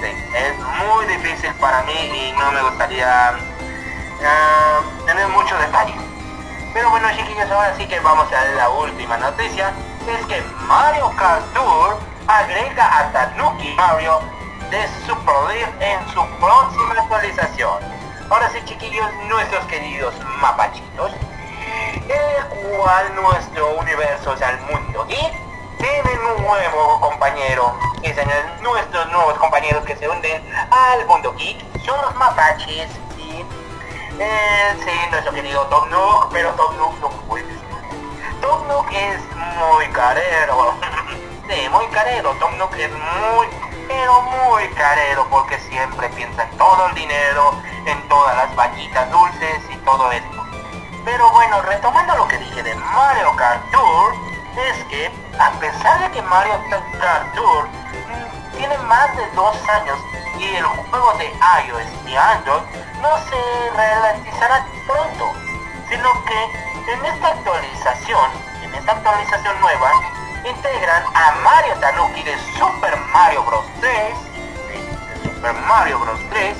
Sí, es muy difícil para mí y no me gustaría ah, tener mucho detalle. Pero bueno chiquillos, ahora sí que vamos a la última noticia. Es que Mario Kart Tour agrega a Tanuki Mario de Super League en su próxima actualización. Ahora sí chiquillos, nuestros queridos mapachitos, el cual nuestro universo, o sea, el mundo. Geek, tienen un nuevo compañero, que son nuestros nuevos compañeros que se unen al mundo geek, son los mapaches, y eh, sí, nuestro querido Tom Nook, pero Tom Nook no puede Tom Nook es muy carero, sí, muy carero, Tom Nook es muy pero muy carero porque siempre piensa en todo el dinero, en todas las vaquitas dulces y todo esto. Pero bueno, retomando lo que dije de Mario Kart Tour, es que a pesar de que Mario Kart Tour mm, tiene más de dos años y el juego de iOS y Android no se realizará pronto, sino que en esta actualización, en esta actualización nueva, integran a Mario Tanuki de Super Mario Bros. 3, de Super Mario Bros. 3,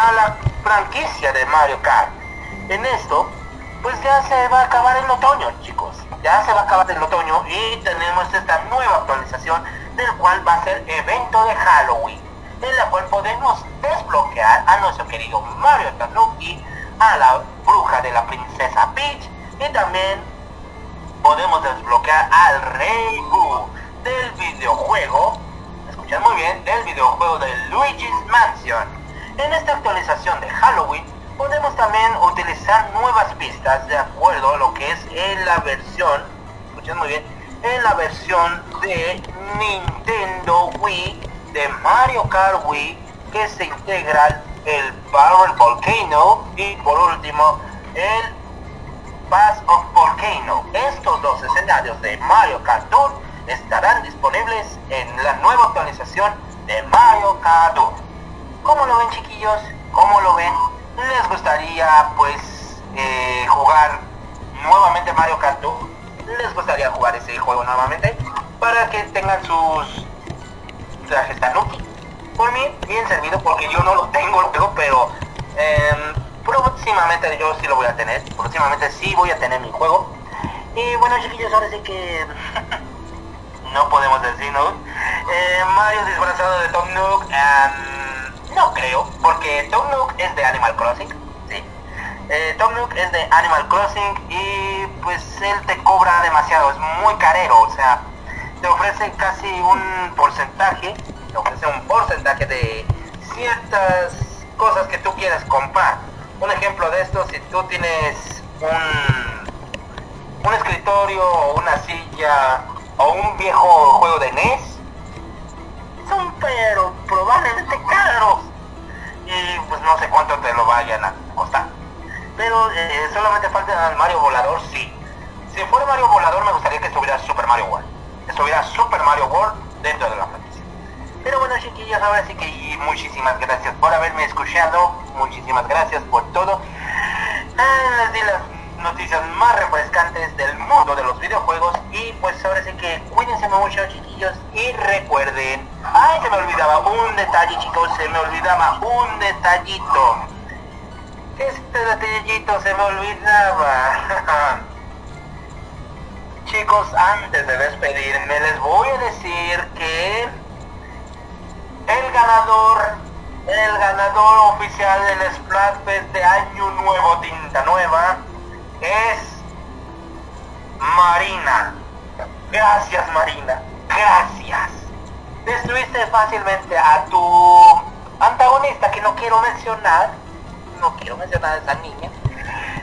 a la franquicia de Mario Kart. En esto, pues ya se va a acabar el otoño, chicos. Ya se va a acabar el otoño y tenemos esta nueva actualización del cual va a ser evento de Halloween, en la cual podemos desbloquear a nuestro querido Mario Tanuki, a la bruja de la princesa Peach y también podemos desbloquear al Rey Boo del videojuego, escuchan muy bien, del videojuego de Luigi's Mansion. En esta actualización de Halloween podemos también utilizar nuevas pistas de acuerdo a lo que es en la versión, escuchen muy bien, en la versión de Nintendo Wii de Mario Kart Wii que se integra el Barrel Volcano y por último el Pass of Volcano. Estos dos escenarios de Mario Kart Tour estarán disponibles en la nueva actualización de Mario Kart Tour. ¿Cómo lo ven chiquillos? ¿Cómo lo ven? ¿Les gustaría pues eh, jugar nuevamente Mario Kart? ¿Les gustaría jugar ese juego nuevamente? Para que tengan sus trajes Tanuki. Por mí, bien servido porque yo no lo tengo, pero... Eh, próximamente yo sí lo voy a tener, próximamente sí voy a tener mi juego. Y bueno chiquillos, ahora sí que no podemos decir, ¿no? Eh, Mario disfrazado de Tom Nook, em, no creo, porque Tom Nook es de Animal Crossing, ¿sí? Eh, Tom Nook es de Animal Crossing y pues él te cobra demasiado, es muy carero, o sea, te ofrece casi un porcentaje, te ofrece un porcentaje de ciertas cosas que tú quieres comprar un ejemplo de esto, si tú tienes un, un escritorio o una silla o un viejo juego de NES, pero probablemente caros. Y pues no sé cuánto te lo vayan a costar. Pero eh, solamente falta el Mario Volador, sí. Si fuera Mario Volador me gustaría que estuviera Super Mario World. Estuviera Super Mario World dentro de la franquicia. Pero bueno chiquillos, ahora sí que muchísimas gracias por haberme escuchado, muchísimas gracias por todo. Ah, noticias más refrescantes del mundo de los videojuegos y pues ahora sí que cuídense mucho chiquillos y recuerden, ay se me olvidaba un detalle chicos, se me olvidaba un detallito. Este detallito se me olvidaba. chicos, antes de despedirme, les voy a decir que el ganador, el ganador oficial del Splatfest de Año Nuevo Tinta Nueva es Marina. Gracias Marina, gracias. Destruiste fácilmente a tu antagonista que no quiero mencionar. No quiero mencionar a esa niña.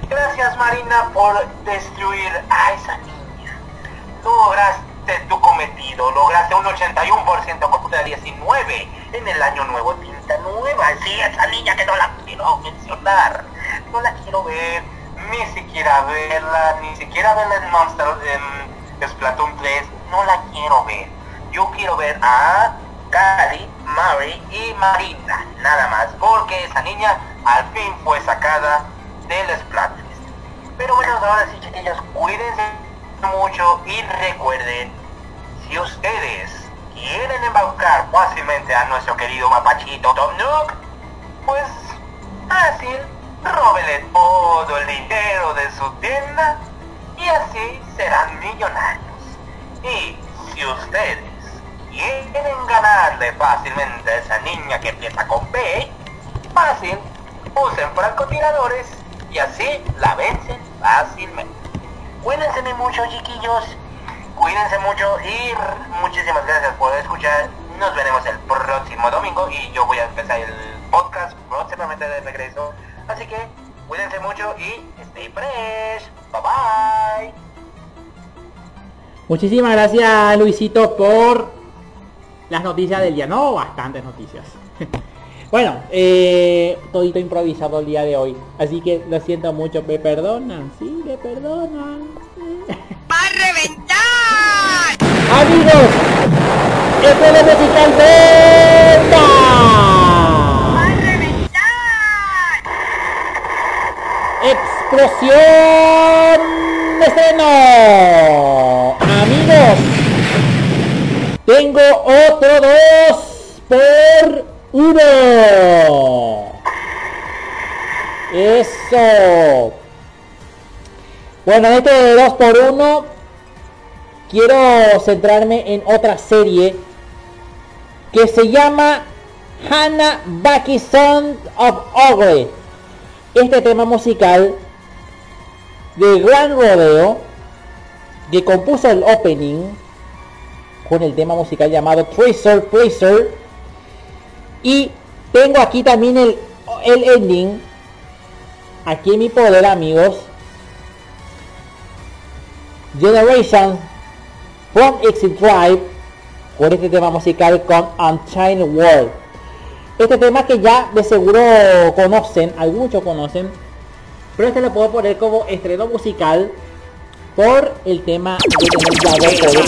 Gracias Marina por destruir a esa niña. Lograste tu cometido, lograste un 81% contra 19 en el año nuevo tinta nueva. Sí, esa niña que no la quiero mencionar. No la quiero ver, ni siquiera verla, ni siquiera verla en Monster en Splatoon 3. No la quiero ver. Yo quiero ver a Cali, Mary y Marina, nada más, porque esa niña al fin fue sacada del Splatfest. Pero bueno, ahora sí, chiquillos, cuídense mucho y recuerden, si ustedes quieren embaucar fácilmente a nuestro querido mapachito Tom Nook, pues fácil, róbele todo el dinero de su tienda y así serán millonarios. Y si ustedes quieren ganarle fácilmente a esa niña que empieza con B, fácil, usen francotiradores y así la vencen fácilmente. Cuídense mucho chiquillos, cuídense mucho y muchísimas gracias por escuchar. Nos veremos el próximo domingo y yo voy a empezar el podcast próximamente de regreso. Así que cuídense mucho y stay fresh. Bye bye. Muchísimas gracias Luisito por las noticias del día. No, bastantes noticias. bueno, eh, todito improvisado el día de hoy. Así que lo siento mucho. ¿Me perdonan? Sí, me perdonan. ¡Va a reventar! Amigos, esto es lo musical Venta. ¡Va a reventar! Explosión de estreno. Amigos, tengo otro dos por uno. Eso. Bueno, este de 2 por 1 quiero centrarme en otra serie que se llama Hannah Baki Son of Ogre. Este tema musical de Gran Rodeo que compuso el opening con el tema musical llamado Tracer Tracer. Y tengo aquí también el, el ending. Aquí en mi poder amigos. Generation from Exit Drive con este tema musical con Unchained World. Este tema que ya de seguro conocen, algunos conocen, pero este lo puedo poner como estreno musical por el tema de tener dos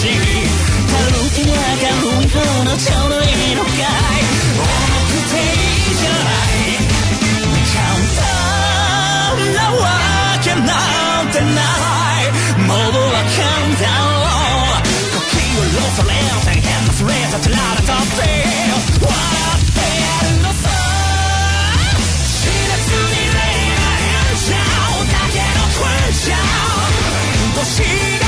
しいたるき明るい方のちょうどいいのかい重くていいじゃない簡単なわけなんてないもうわかんだ呼吸をロされ大変なスレーザとつられたって笑ってるのさに恋愛だけのクンション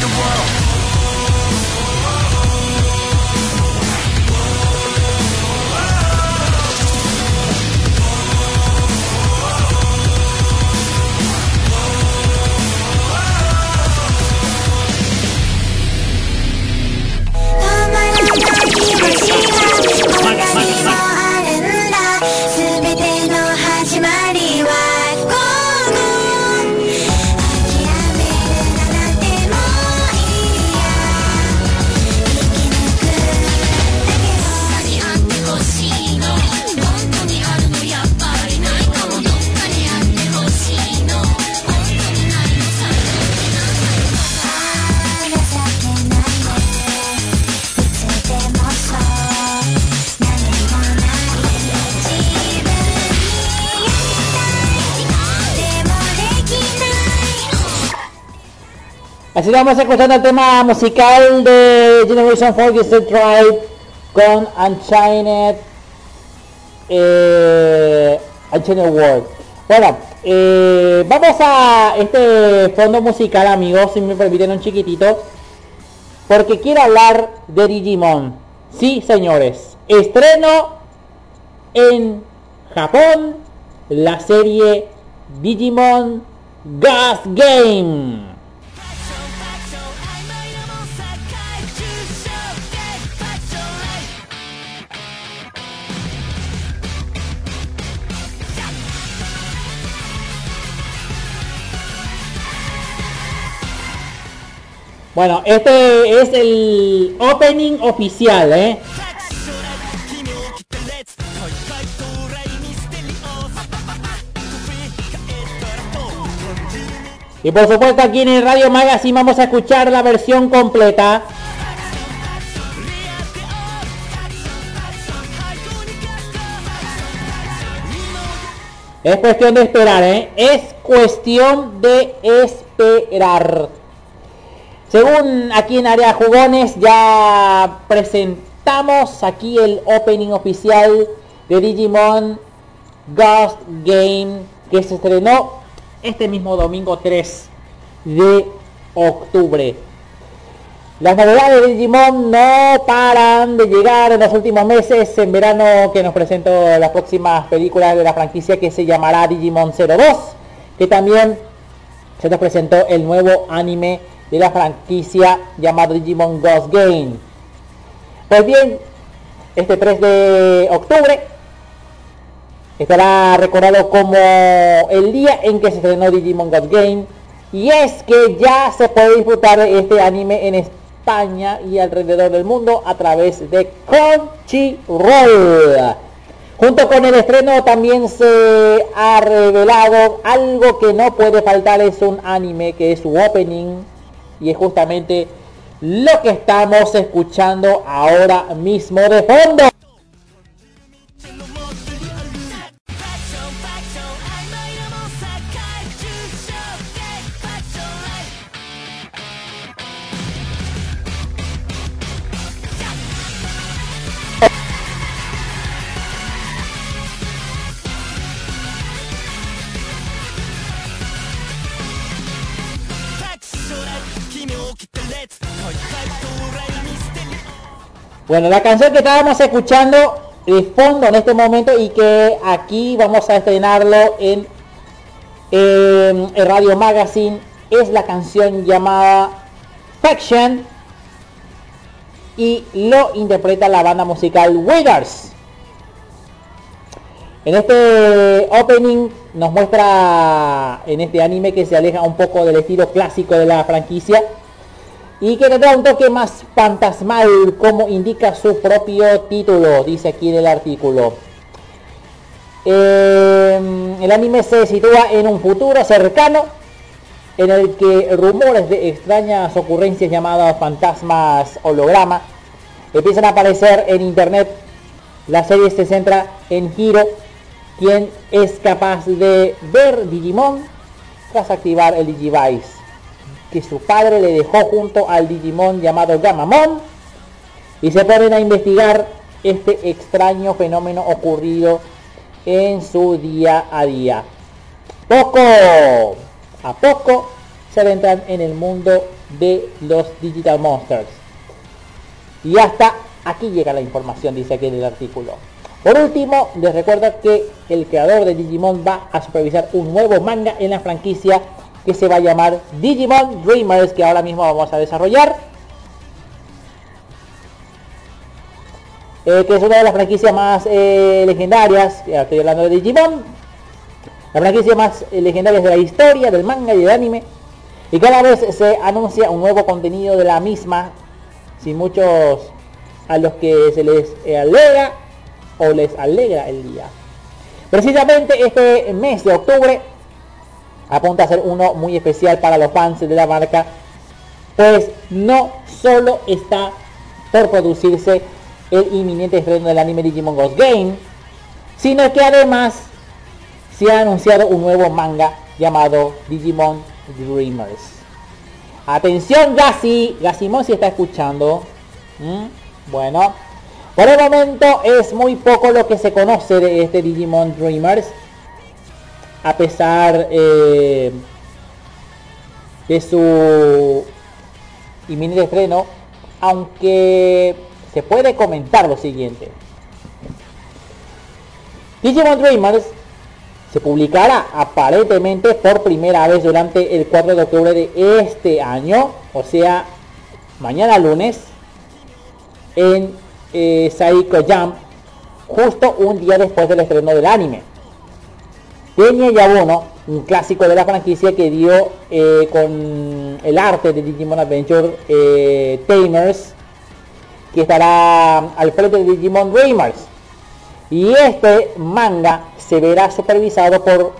the world Así vamos escuchando el tema musical de Generation 4 The Tribe con Unchained eh, Unchained World. Bueno, eh, vamos a este fondo musical, amigos, si me permiten un chiquitito, porque quiero hablar de Digimon. Sí, señores, estreno en Japón la serie Digimon Gas Game. Bueno, este es el opening oficial, ¿eh? Y por supuesto aquí en el Radio Magazine vamos a escuchar la versión completa. Es cuestión de esperar, ¿eh? Es cuestión de esperar. Según aquí en Área Jugones ya presentamos aquí el opening oficial de Digimon Ghost Game que se estrenó este mismo domingo 3 de octubre. Las novedades de Digimon no paran de llegar en los últimos meses. En verano que nos presentó las próximas películas de la franquicia que se llamará Digimon 02. Que también se nos presentó el nuevo anime de la franquicia llamado Digimon Ghost Game. Pues bien, este 3 de octubre estará recordado como el día en que se estrenó Digimon Ghost Game. Y es que ya se puede disfrutar de este anime en España y alrededor del mundo a través de Crunchyroll. Junto con el estreno también se ha revelado algo que no puede faltar, es un anime que es su opening y es justamente lo que estamos escuchando ahora mismo de fondo. Bueno, la canción que estábamos escuchando de fondo en este momento y que aquí vamos a estrenarlo en, en Radio Magazine es la canción llamada Faction y lo interpreta la banda musical Withers. En este opening nos muestra en este anime que se aleja un poco del estilo clásico de la franquicia y que le da un toque más fantasmal como indica su propio título, dice aquí en el artículo. Eh, el anime se sitúa en un futuro cercano en el que rumores de extrañas ocurrencias llamadas fantasmas holograma empiezan a aparecer en internet. La serie se centra en Hiro, quien es capaz de ver Digimon tras activar el Digivice que su padre le dejó junto al Digimon llamado Gamamon y se ponen a investigar este extraño fenómeno ocurrido en su día a día. Poco a poco se adentran en el mundo de los Digital Monsters. Y hasta aquí llega la información, dice aquí en el artículo. Por último, les recuerdo que el creador de Digimon va a supervisar un nuevo manga en la franquicia que se va a llamar Digimon Dreamers, que ahora mismo vamos a desarrollar. Eh, que es una de las franquicias más eh, legendarias, estoy hablando de Digimon, la franquicia más eh, legendaria de la historia, del manga y del anime, y cada vez se anuncia un nuevo contenido de la misma, sin muchos a los que se les alegra o les alegra el día. Precisamente este mes de octubre apunta a ser uno muy especial para los fans de la marca, pues no solo está por producirse el inminente estreno del anime Digimon Ghost Game, sino que además se ha anunciado un nuevo manga llamado Digimon Dreamers. Atención Gassi, Gassimon si está escuchando. ¿Mm? Bueno, por el momento es muy poco lo que se conoce de este Digimon Dreamers a pesar eh, de su inminente estreno, aunque se puede comentar lo siguiente. Digimon Dreamers se publicará aparentemente por primera vez durante el 4 de octubre de este año, o sea, mañana lunes, en eh, Saiko Jump, justo un día después del estreno del anime. Peña y Abono, un clásico de la franquicia que dio eh, con el arte de Digimon Adventure eh, Tamers, que estará al frente de Digimon Dreamers. Y este manga se verá supervisado por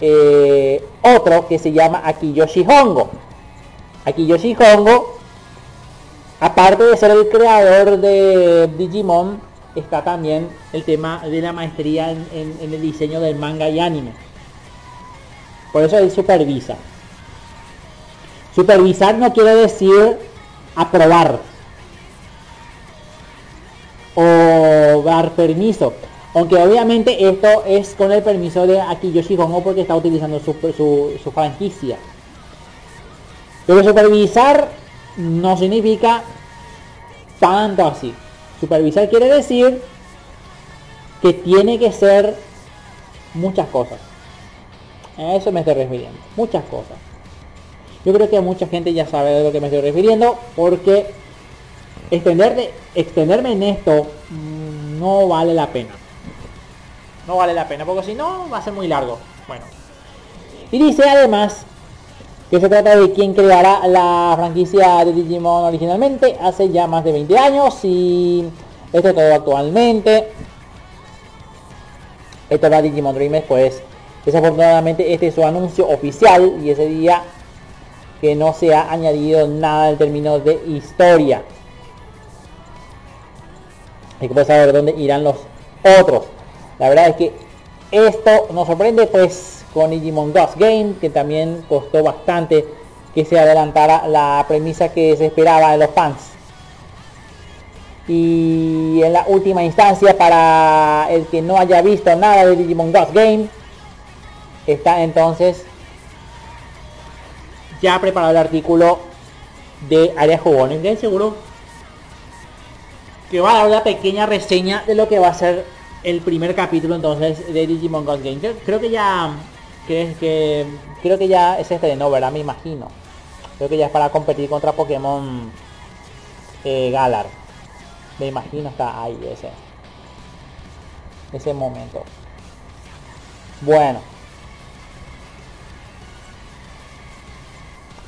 eh, otro que se llama Akiyoshi Hongo. Akiyoshi Hongo, aparte de ser el creador de Digimon, está también el tema de la maestría en, el diseño del manga y anime. Por eso él supervisa. Supervisar no quiere decir aprobar o dar permiso. Aunque obviamente esto es con el permiso de Akiyoshi Hongo porque está utilizando su, su franquicia. Pero supervisar no significa tanto así. Supervisar quiere decir que tiene que ser muchas cosas. A eso me estoy refiriendo. Muchas cosas. Yo creo que mucha gente ya sabe de lo que me estoy refiriendo porque extenderme en esto mm, no vale la pena. No vale la pena porque si no va a ser muy largo. Bueno. Y dice además que se trata de quien creará la franquicia de Digimon originalmente hace ya más de 20 años y esto todo actualmente. Esto va Digimon Dreamers pues desafortunadamente este es su anuncio oficial y ese día que no se ha añadido nada en términos de historia. Hay que saber dónde irán los otros. La verdad es que esto nos sorprende pues con Digimon Ghost Game, que también costó bastante que se adelantara la premisa que se esperaba de los fans. Y en la última instancia, para el que no haya visto nada de Digimon Ghost Game, está entonces ya preparado el artículo de Área Jugones. Que seguro que va a dar una pequeña reseña de lo que va a ser el primer capítulo entonces de Digimon Ghost Game. Creo que ya que, creo que ya es estrenó, ¿verdad? Me imagino. Creo que ya es para competir contra Pokémon eh, Galar. Me imagino está ahí ese ese momento. Bueno.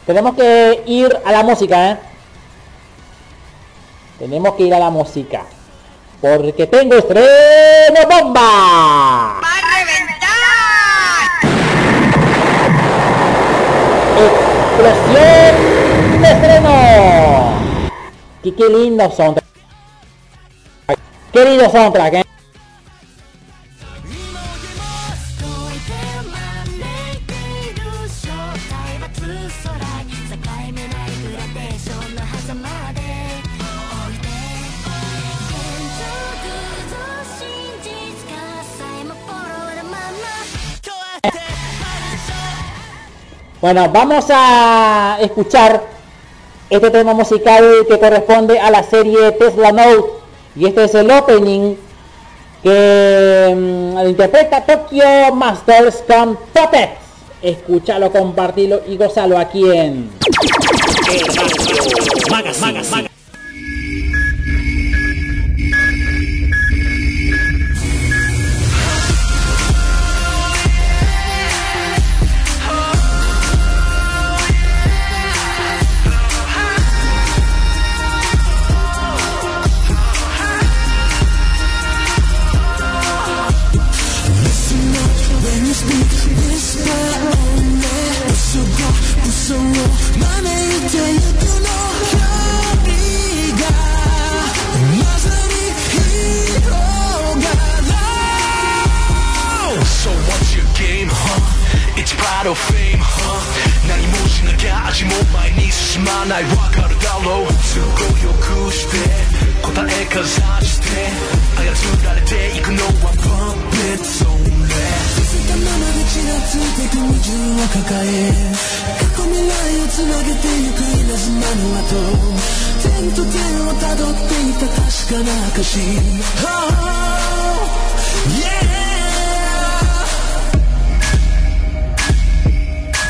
Tenemos que ir a la música, ¿eh? Tenemos que ir a la música. Porque tengo estreno bomba. Explosión de estreno. Y qué son. Qué lindo soundtrack, ¿eh? Bueno, vamos a escuchar este tema musical que corresponde a la serie Tesla Note. Y este es el opening que mm, interpreta Tokyo Masters con Puppets. Escúchalo, compartilo y gozalo aquí en... huh? It's pride or fame, huh? 何もしなきゃ味も前に進まない。わかるだろう。都合よくして答えかざして操られていくのは puppets only 気づいたままでちらついてく矛盾を抱え。過去未来をつなげてゆく稲妻の後点と点をたどっていた確かな証 oh,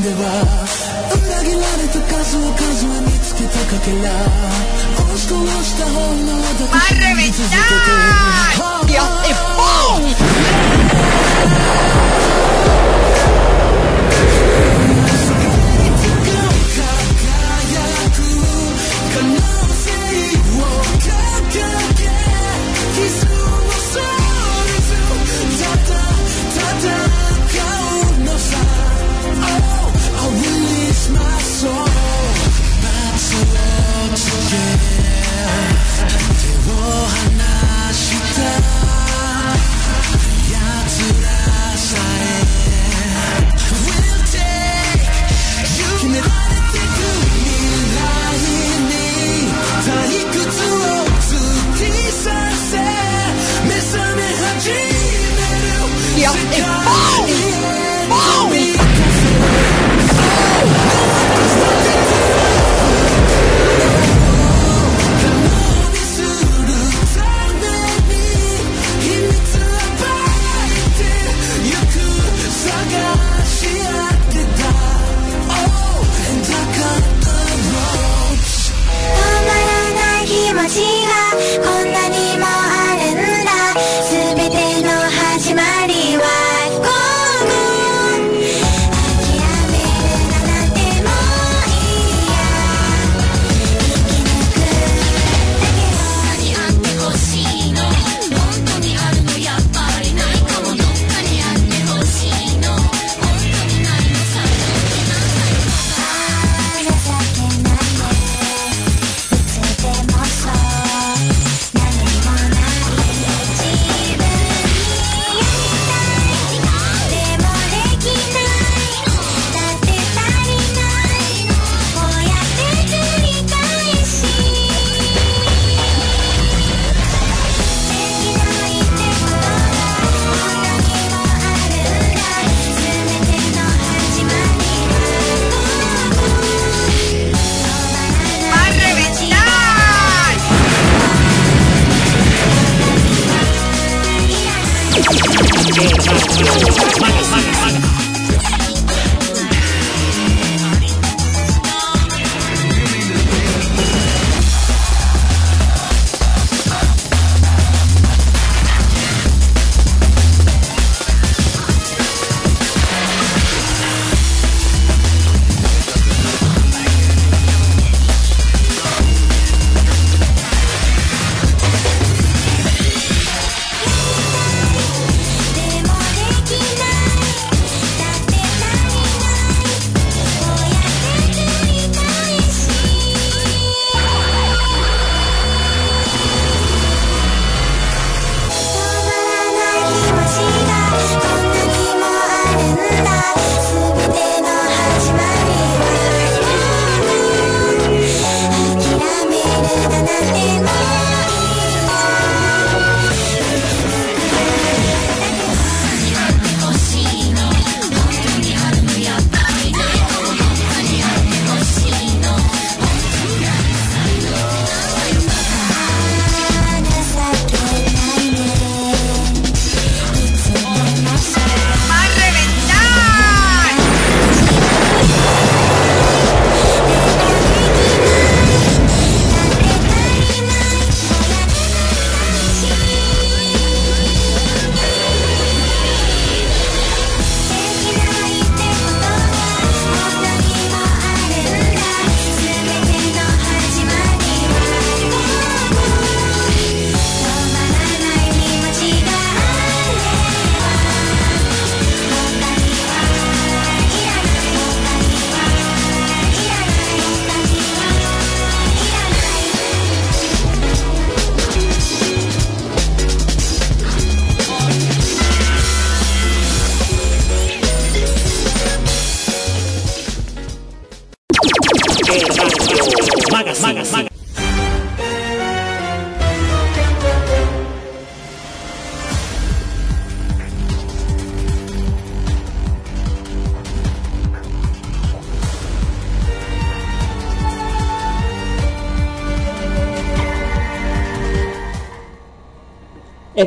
ぎ込んでは裏切られた数を数え見つけたかけら押し殺した本能を抱きしめ続けて ¡Dios, y ¡pum!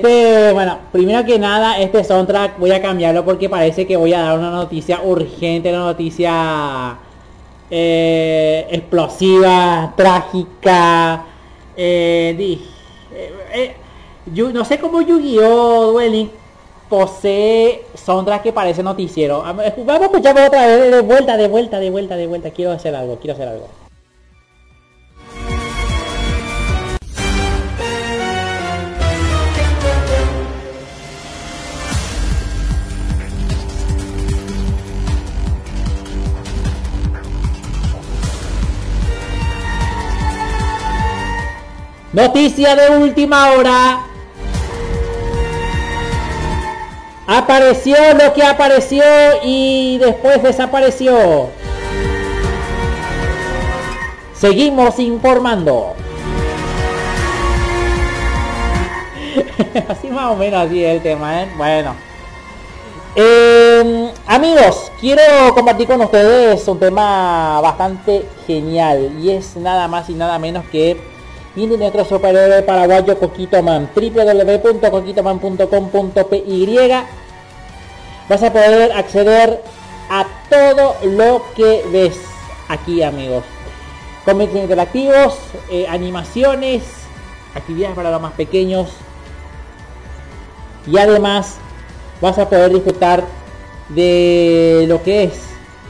Este, bueno, primero que nada, este soundtrack voy a cambiarlo porque parece que voy a dar una noticia urgente, una noticia eh, explosiva, trágica. eh, eh, eh, Yu- no sé cómo Yu-Gi-Oh! Duel Link posee soundtrack que parece noticiero. Am- Vamos a escucharlo otra vez, de vuelta, de vuelta, de vuelta, de vuelta. Quiero hacer algo, quiero hacer algo. Noticia de última hora. Apareció lo que apareció y después desapareció. Seguimos informando. así más o menos así es el tema, ¿eh? Bueno. Eh, amigos, quiero compartir con ustedes un tema bastante genial y es nada más y nada menos que viene nuestro superhéroe paraguayo Coquito Man. www.coquitoman.com.py vas a poder acceder a todo lo que ves aquí amigos. Cómics interactivos eh, animaciones actividades para los más pequeños. Y además vas a poder disfrutar de lo que es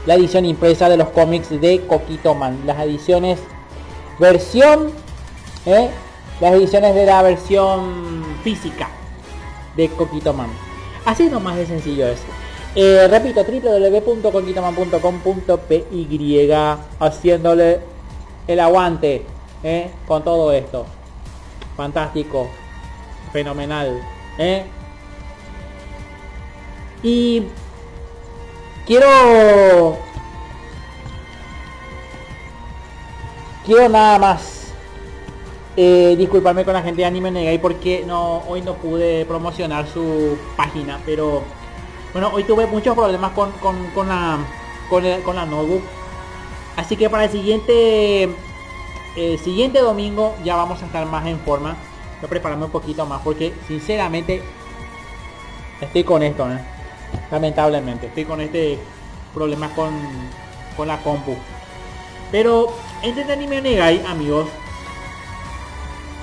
la edición impresa de los cómics de Coquito Man. Las ediciones versión ¿eh? las ediciones de la versión física de Coquito Man. Así nomás de sencillo es. Eh, repito, www.coquitoman.com.py haciéndole el aguante ¿eh? con todo esto. Fantástico. Fenomenal. ¿eh? Y quiero... Quiero nada más eh, disculparme con la gente de Anime Negai porque no, hoy no pude promocionar su página, pero bueno, hoy tuve muchos problemas con, con, con la con, el- con la notebook. Así que para el siguiente el siguiente domingo ya vamos a estar más en forma. A prepararme un poquito más porque sinceramente Estoy con esto, lamentablemente. Estoy con este problema con, con la compu. Pero entre Anime Onegai, amigos,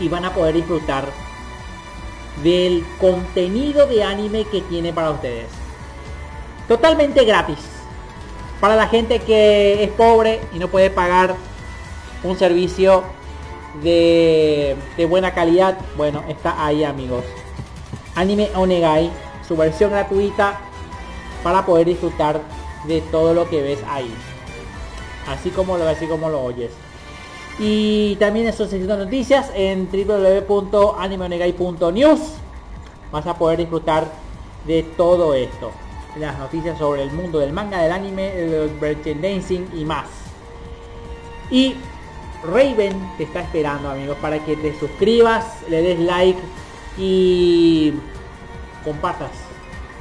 y van a poder disfrutar del contenido de anime que tiene para ustedes. Totalmente gratis. Para la gente que es pobre y no puede pagar un servicio de, de buena calidad, bueno, está ahí amigos. Anime Onegai, su versión gratuita para poder disfrutar de todo lo que ves ahí. Así como lo así como lo oyes. Y también en su noticias en www.animeonegai.news vas a poder disfrutar de todo esto. Las noticias sobre el mundo del manga, del anime, del merchandising y más. Y Raven te está esperando amigos para que te suscribas, le des like y compartas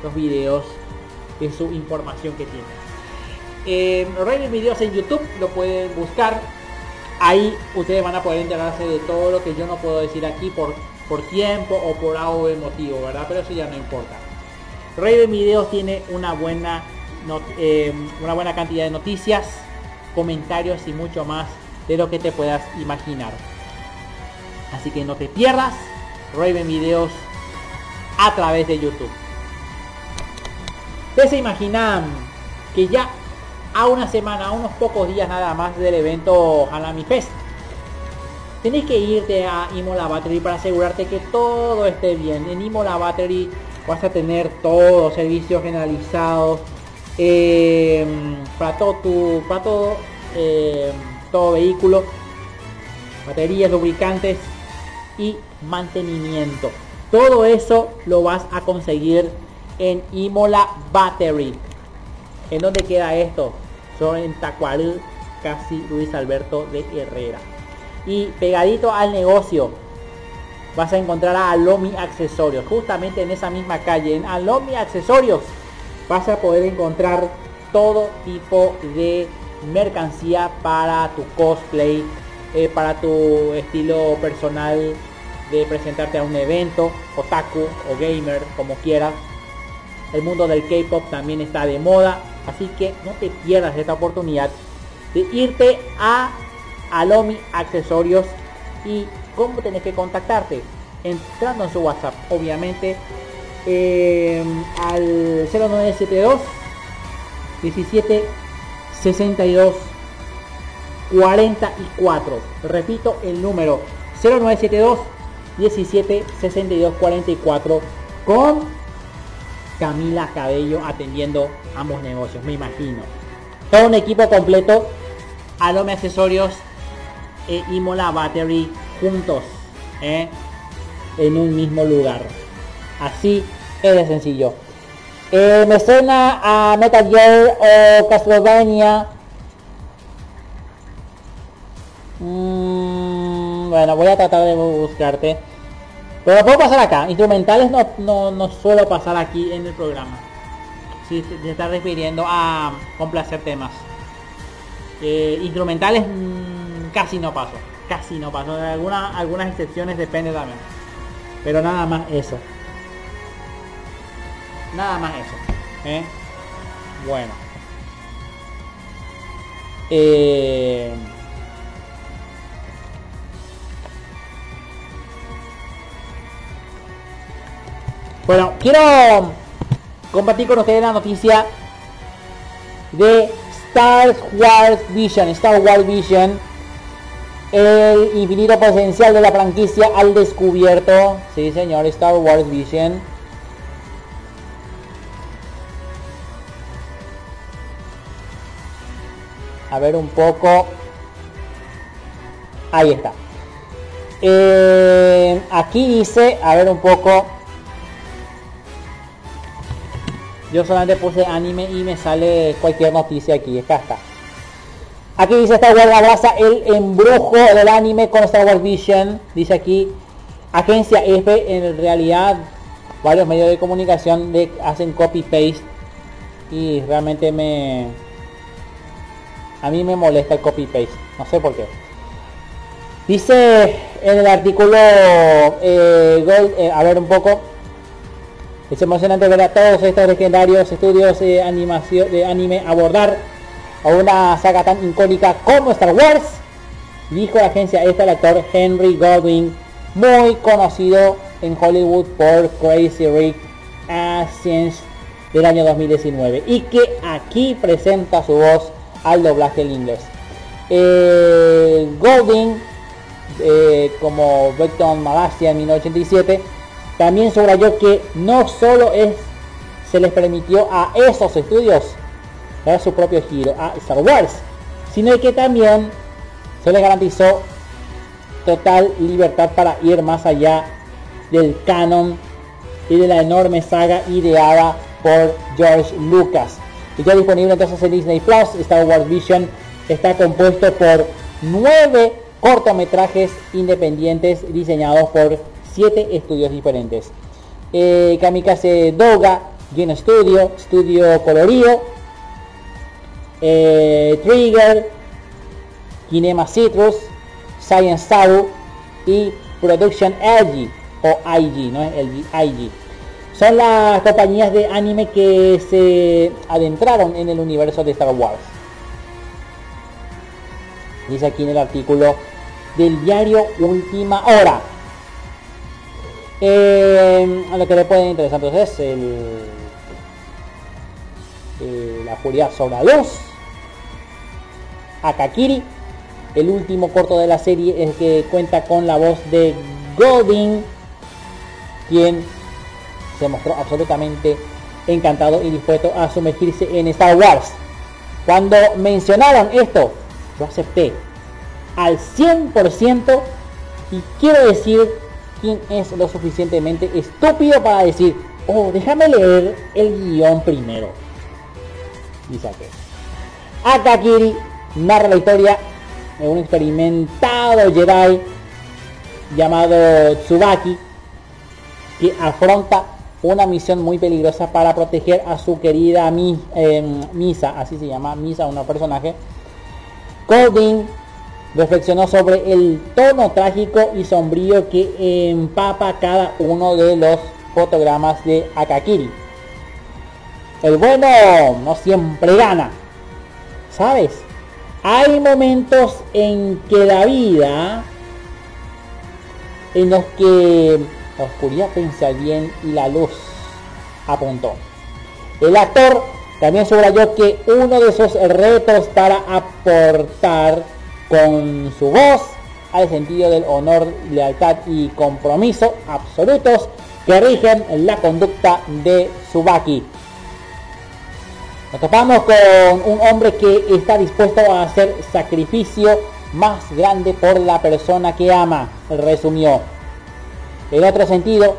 los videos de su información que tiene. Eh, Raven Videos en YouTube lo pueden buscar ahí ustedes van a poder enterarse de todo lo que yo no puedo decir aquí por, por tiempo o por algo de ¿verdad? Pero eso ya no importa. Raven Videos tiene una buena, eh, una buena cantidad de noticias, comentarios y mucho más de lo que te puedas imaginar. Así que no te pierdas Raven Videos a través de YouTube. Ustedes se imaginan que ya a una semana, a unos pocos días nada más del evento Hanami Fest. Tenés que irte a Imola Battery para asegurarte que todo esté bien. En Imola Battery vas a tener todos servicios generalizados eh, para todo tu, para todo, eh, todo vehículo, baterías, lubricantes y mantenimiento. Todo eso lo vas a conseguir en Imola Battery. ¿En dónde queda esto? Son en Tacuaril, casi Luis Alberto de Herrera. Y pegadito al negocio vas a encontrar a Alomi Accesorios. Justamente en esa misma calle, en Alomi Accesorios, vas a poder encontrar todo tipo de mercancía para tu cosplay, eh, para tu estilo personal de presentarte a un evento, otaku o gamer, como quieras. El mundo del K-pop también está de moda Así que no te pierdas esta oportunidad de irte a Alomi Accesorios y cómo tenés que contactarte. Entrando en su WhatsApp, obviamente, eh, al 0972 17 62 44. Repito el número 0972 17 62 44 con Camila Cabello atendiendo ambos negocios, me imagino. Todo un equipo completo, Alome Accesorios e Imola Battery juntos ¿eh? en un mismo lugar. Así es de sencillo. Eh, me suena a Metal Gear o Castlevania. Mm, bueno, voy a tratar de buscarte. Pero puedo pasar acá. Instrumentales no, no, suelo pasar aquí en el programa. Si se está refiriendo a complacer temas. Eh, instrumentales mm, casi no paso. Casi no paso. Alguna, algunas excepciones depende también. Pero nada más eso. Nada más eso. ¿eh? Bueno. Eh, Bueno, quiero compartir con ustedes la noticia de Star Wars Vision. Star Wars Vision. El infinito potencial de la franquicia al descubierto. Sí, señor, Star Wars Vision. A ver un poco. Ahí está. Eh, aquí dice, a ver un poco. Yo solamente puse anime y me sale cualquier noticia aquí. Acá está. Aquí dice Star Wars abraza el embrujo del anime con Star Wars Vision. Dice aquí agencia F. En realidad varios medios de comunicación de, hacen copy paste y realmente me a mí me molesta el copy paste. No sé por qué. Dice en el artículo, eh, eh, a ver un poco, Es emocionante ver a todos estos legendarios estudios de animación de anime abordar a una saga tan icónica como Star Wars, dijo la agencia esta el actor Henry Goldwyn, muy conocido en Hollywood por Crazy Rick Asians del año 2019 y que aquí presenta su voz al doblaje en inglés. Eh, Golding, eh, como Beckton Malasia en 1987, también subrayó que no solo es, se les permitió a esos estudios dar su propio giro a Star Wars, sino que también se les garantizó total libertad para ir más allá del canon y de la enorme saga ideada por George Lucas. Y ya disponible entonces en Disney Plus, Star Wars Vision está compuesto por nueve cortometrajes independientes diseñados por siete estudios diferentes. Eh, Kamikaze Doga, Game Studio, Studio Colorío, eh, Trigger, Kinema Citrus, Science Sabu y Production LG o IG, no es LG, IG. Son las compañías de anime que se adentraron en el universo de Star Wars. Dice aquí en el artículo del diario Última Hora. Eh, a lo que le puede interesar entonces el, eh, la furia sobre la luz. Akakiri, el último corto de la serie es que cuenta con la voz de Golding, quien se mostró absolutamente encantado y dispuesto a sumergirse en Star Wars. Cuando mencionaron esto, yo acepté al 100% y quiero decir quién es lo suficientemente estúpido para decir, oh, déjame leer el guion primero. Dice aquí. Akakiri narra la historia de un experimentado Jedi llamado Tsubaki que afronta una misión muy peligrosa para proteger a su querida em, Misa, así se llama Misa, un personaje. Golding reflexionó sobre el tono trágico y sombrío que empapa cada uno de los fotogramas de Akakiri. El bueno no siempre gana, ¿sabes? Hay momentos en que la vida, en los que la oscuridad piensa bien y la luz apuntó. El actor también subrayó que uno de sus retos para aportar con su voz al sentido del honor, lealtad y compromiso absolutos que rigen la conducta de Subaki. Nos topamos con un hombre que está dispuesto a hacer sacrificio más grande por la persona que ama, resumió. En otro sentido,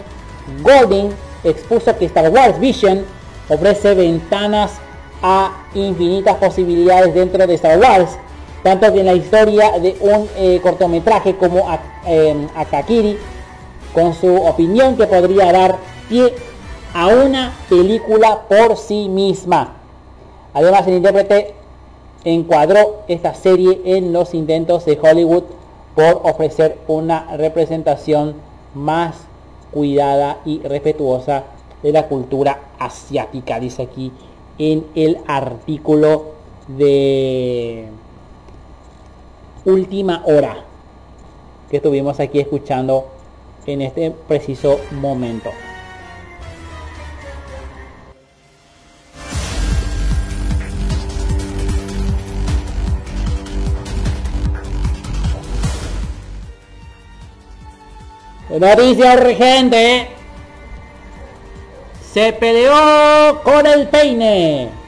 Golding expuso que Star Wars Vision ofrece ventanas a infinitas posibilidades dentro de Star Wars, tanto en la historia de un eh, cortometraje como a, eh, con su opinión que podría dar pie a una película por sí misma. Además, el intérprete encuadró esta serie en los intentos de Hollywood por ofrecer una representación más cuidada y respetuosa de la cultura asiática, dice aquí en el artículo de última hora que estuvimos aquí escuchando en este preciso momento. Noticia urgente. Se peleó con el peine.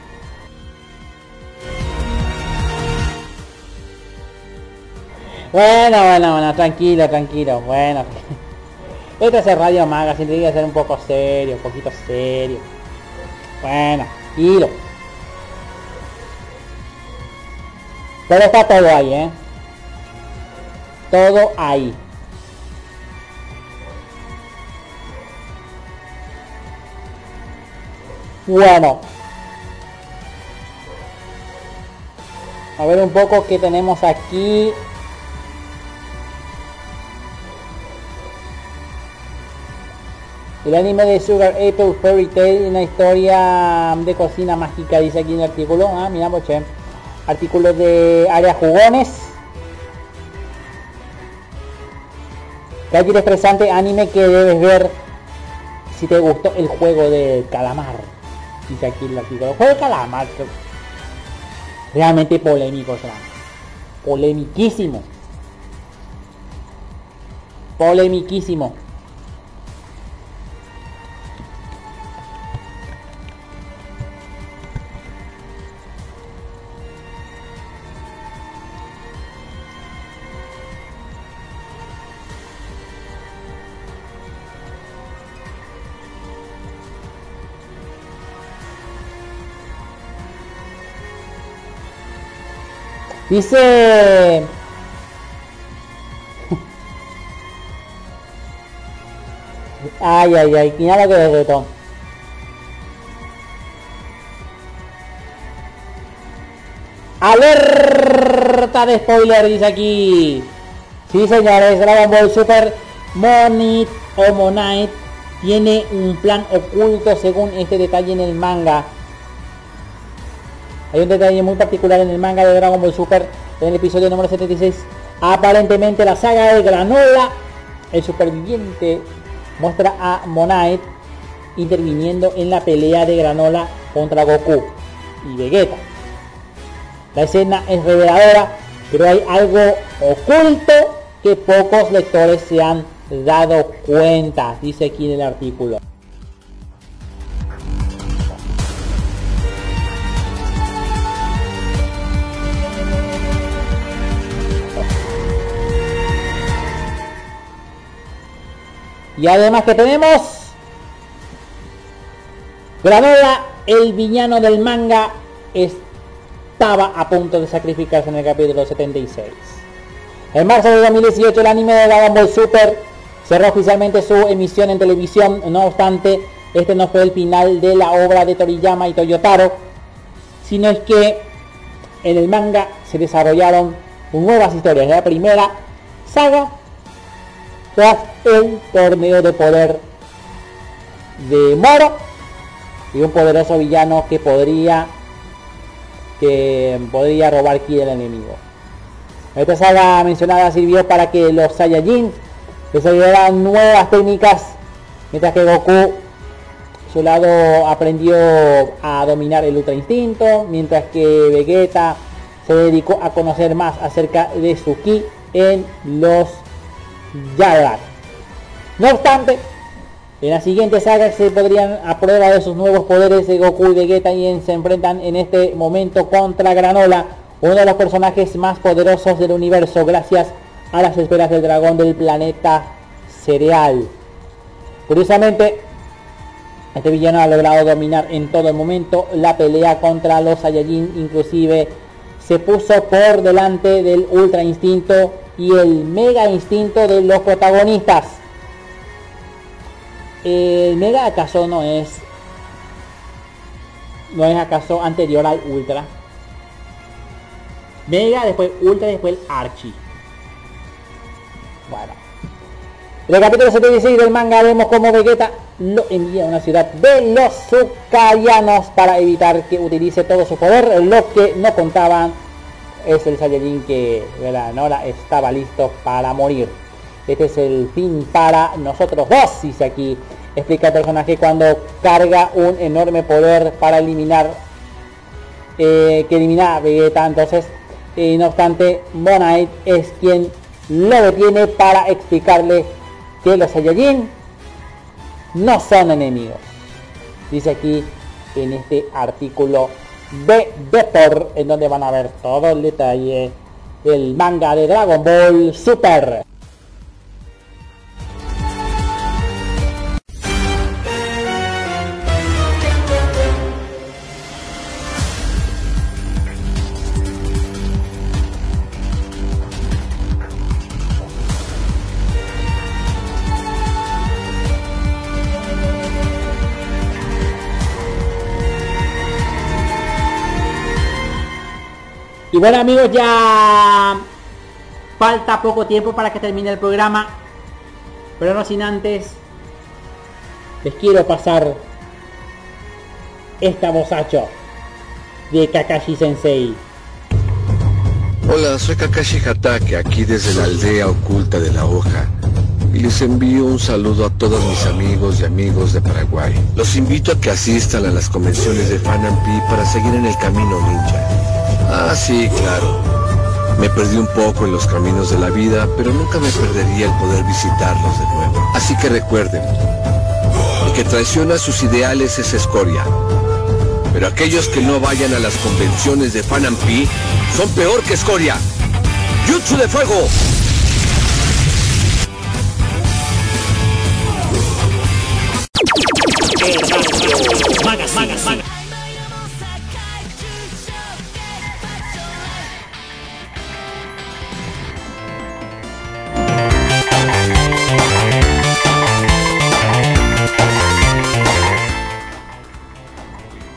Bueno, bueno, bueno, tranquilo, tranquilo, bueno. Esto es Radio Maga, tiene que ser un poco serio, un poquito serio. Bueno, tranquilo. Pero está todo ahí, ¿eh? Todo ahí. Bueno. A ver un poco qué tenemos aquí. El anime de Sugar Apple Fairy Tail, una historia de cocina mágica, dice aquí en el artículo. Ah, miramos, che. Artículo de área jugones. Cualquier expresante anime que debes ver si te gustó el juego de calamar. Dice aquí el artículo. Juego de calamar. Realmente polémico será. Polemiquísimo. Polemiquísimo. Dice... Ay, ay, ay, mira lo que reto. Alerta de spoiler, dice aquí. Sí, señores, Dragon Ball Super Monit o Monite tiene un plan oculto según este detalle en el manga. Hay un detalle muy particular en el manga de Dragon Ball Super en el episodio número 76. Aparentemente la saga de Granola, el superviviente, muestra a Monite interviniendo en la pelea de Granola contra Goku y Vegeta. La escena es reveladora, pero hay algo oculto que pocos lectores se han dado cuenta, dice aquí en el artículo. Y además que tenemos Granola, el villano del manga, estaba a punto de sacrificarse en el capítulo 76. En marzo de 2018 el anime de Dragon Ball Super cerró oficialmente su emisión en televisión, no obstante, este no fue el final de la obra de Toriyama y Toyotaro, sino es que en el manga se desarrollaron nuevas historias. La primera saga tras el torneo de poder de Moro y un poderoso villano que podría que podría robar ki del enemigo. Esta saga mencionada sirvió para que los Saiyajin desarrollaran nuevas técnicas, mientras que Goku su lado aprendió a dominar el Ultra Instinto, mientras que Vegeta se dedicó a conocer más acerca de su ki en los No obstante, en la siguiente saga se podrían a prueba de sus nuevos poderes de Goku y Vegeta y se enfrentan en este momento contra Granola, uno de los personajes más poderosos del universo gracias a las esferas del dragón del planeta Cereal. Curiosamente, este villano ha logrado dominar en todo el momento la pelea contra los Saiyajin, inclusive se puso por delante del Ultra Instinto y el Mega Instinto de los protagonistas. El Mega acaso no es no es acaso anterior al Ultra. Mega, después Ultra, después el Archie. Bueno. En el capítulo 76 del manga vemos como Vegeta lo envía a una ciudad de los Sukayanos para evitar que utilice todo su poder, lo que no contaban es el Saiyajin que Nora estaba listo para morir. Este es el fin para nosotros dos, dice aquí. Explica el personaje cuando carga un enorme poder para eliminar eh, que elimina a Vegeta. Entonces, eh, no obstante, Monite es quien lo detiene para explicarle que los Saiyajin no son enemigos. Dice aquí en este artículo de Depor, en donde van a ver todo el detalle del manga de Dragon Ball Super. Bueno amigos, ya falta poco tiempo para que termine el programa. Pero no sin antes les quiero pasar esta bozacho de Kakashi Sensei. Hola, soy Kakashi Hatake, aquí desde la aldea oculta de la hoja. Y les envío un saludo a todos mis amigos y amigos de Paraguay. Los invito a que asistan a las convenciones de Fanampi para seguir en el camino ninja. Ah, sí, claro. Me perdí un poco en los caminos de la vida, pero nunca me perdería el poder visitarlos de nuevo. Así que recuerden, el que traiciona sus ideales es escoria. Pero aquellos que no vayan a las convenciones de Fanampi son peor que escoria. ¡Jutsu de fuego!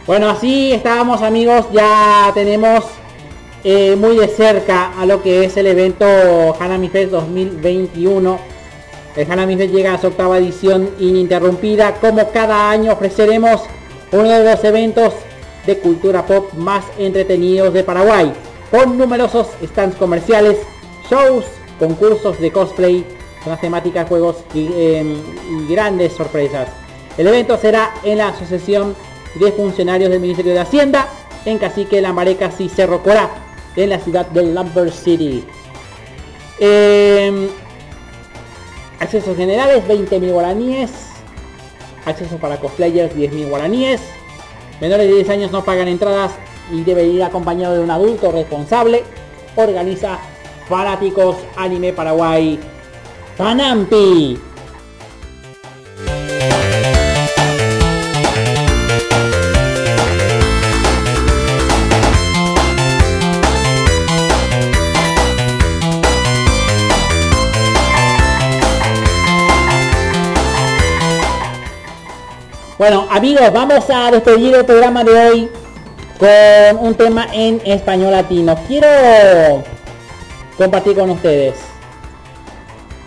Bueno, así estábamos amigos, ya tenemos eh, muy de cerca a lo que es el evento Hanami Fest 2021. El Hanami Fest llega a su octava edición ininterrumpida. Como cada año ofreceremos uno de los eventos de cultura pop más entretenidos de Paraguay, con numerosos stands comerciales, shows, concursos de cosplay, con las temáticas juegos y, eh, y grandes sorpresas. El evento será en la Asociación de Funcionarios del Ministerio de Hacienda en Cacique, Lambarecas y Cerro Corá, en la ciudad de Lumber City. Eh, accesos generales 20.000 guaraníes. Accesos para cosplayers 10.000 guaraníes. Menores de 10 años no pagan entradas y debe ir acompañado de un adulto responsable. Organiza Fanáticos Anime Paraguay. Fanampi. Bueno, amigos, vamos a despedir el programa de hoy con un tema en español latino. Quiero compartir con ustedes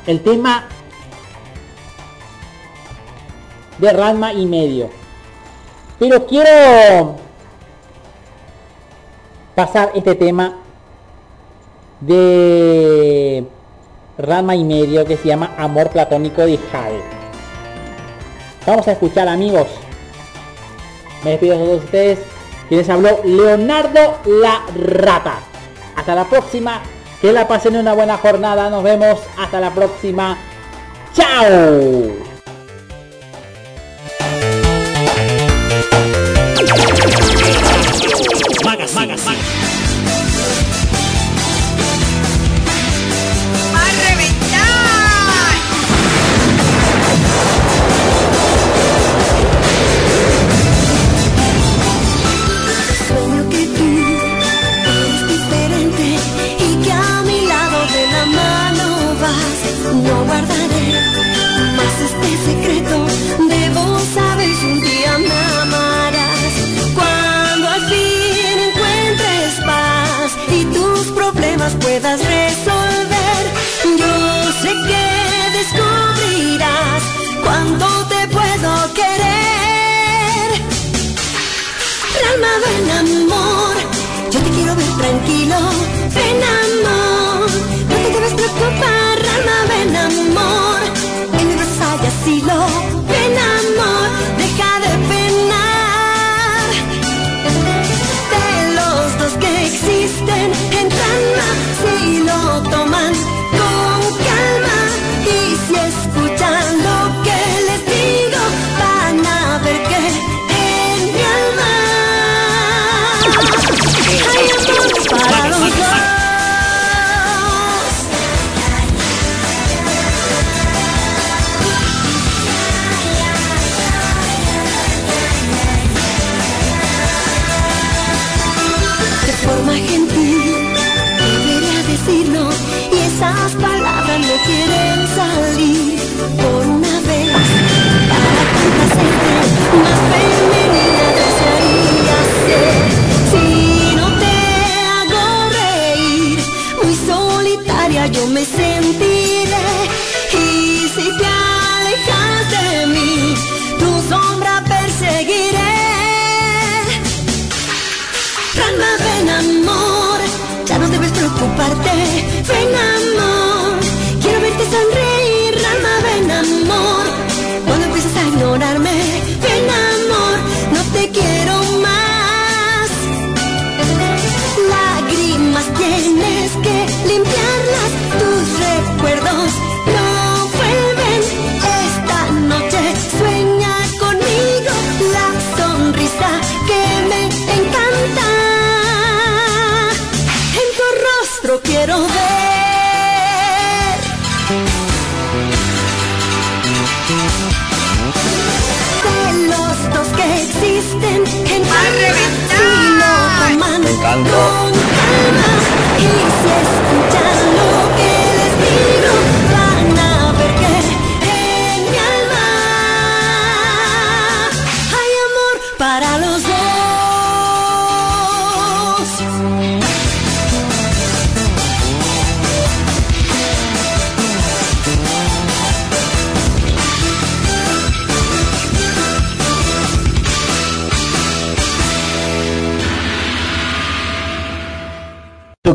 el tema de Ranma y medio. Pero quiero pasar este tema de Ranma y medio que se llama Amor Platónico de Jade. Vamos a escuchar amigos. Me despido de todos ustedes. Quienes habló Leonardo La Rata. Hasta la próxima. Que la pasen una buena jornada. Nos vemos. Hasta la próxima. ¡Chao! Amor,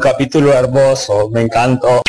capítulo hermoso, me encantó.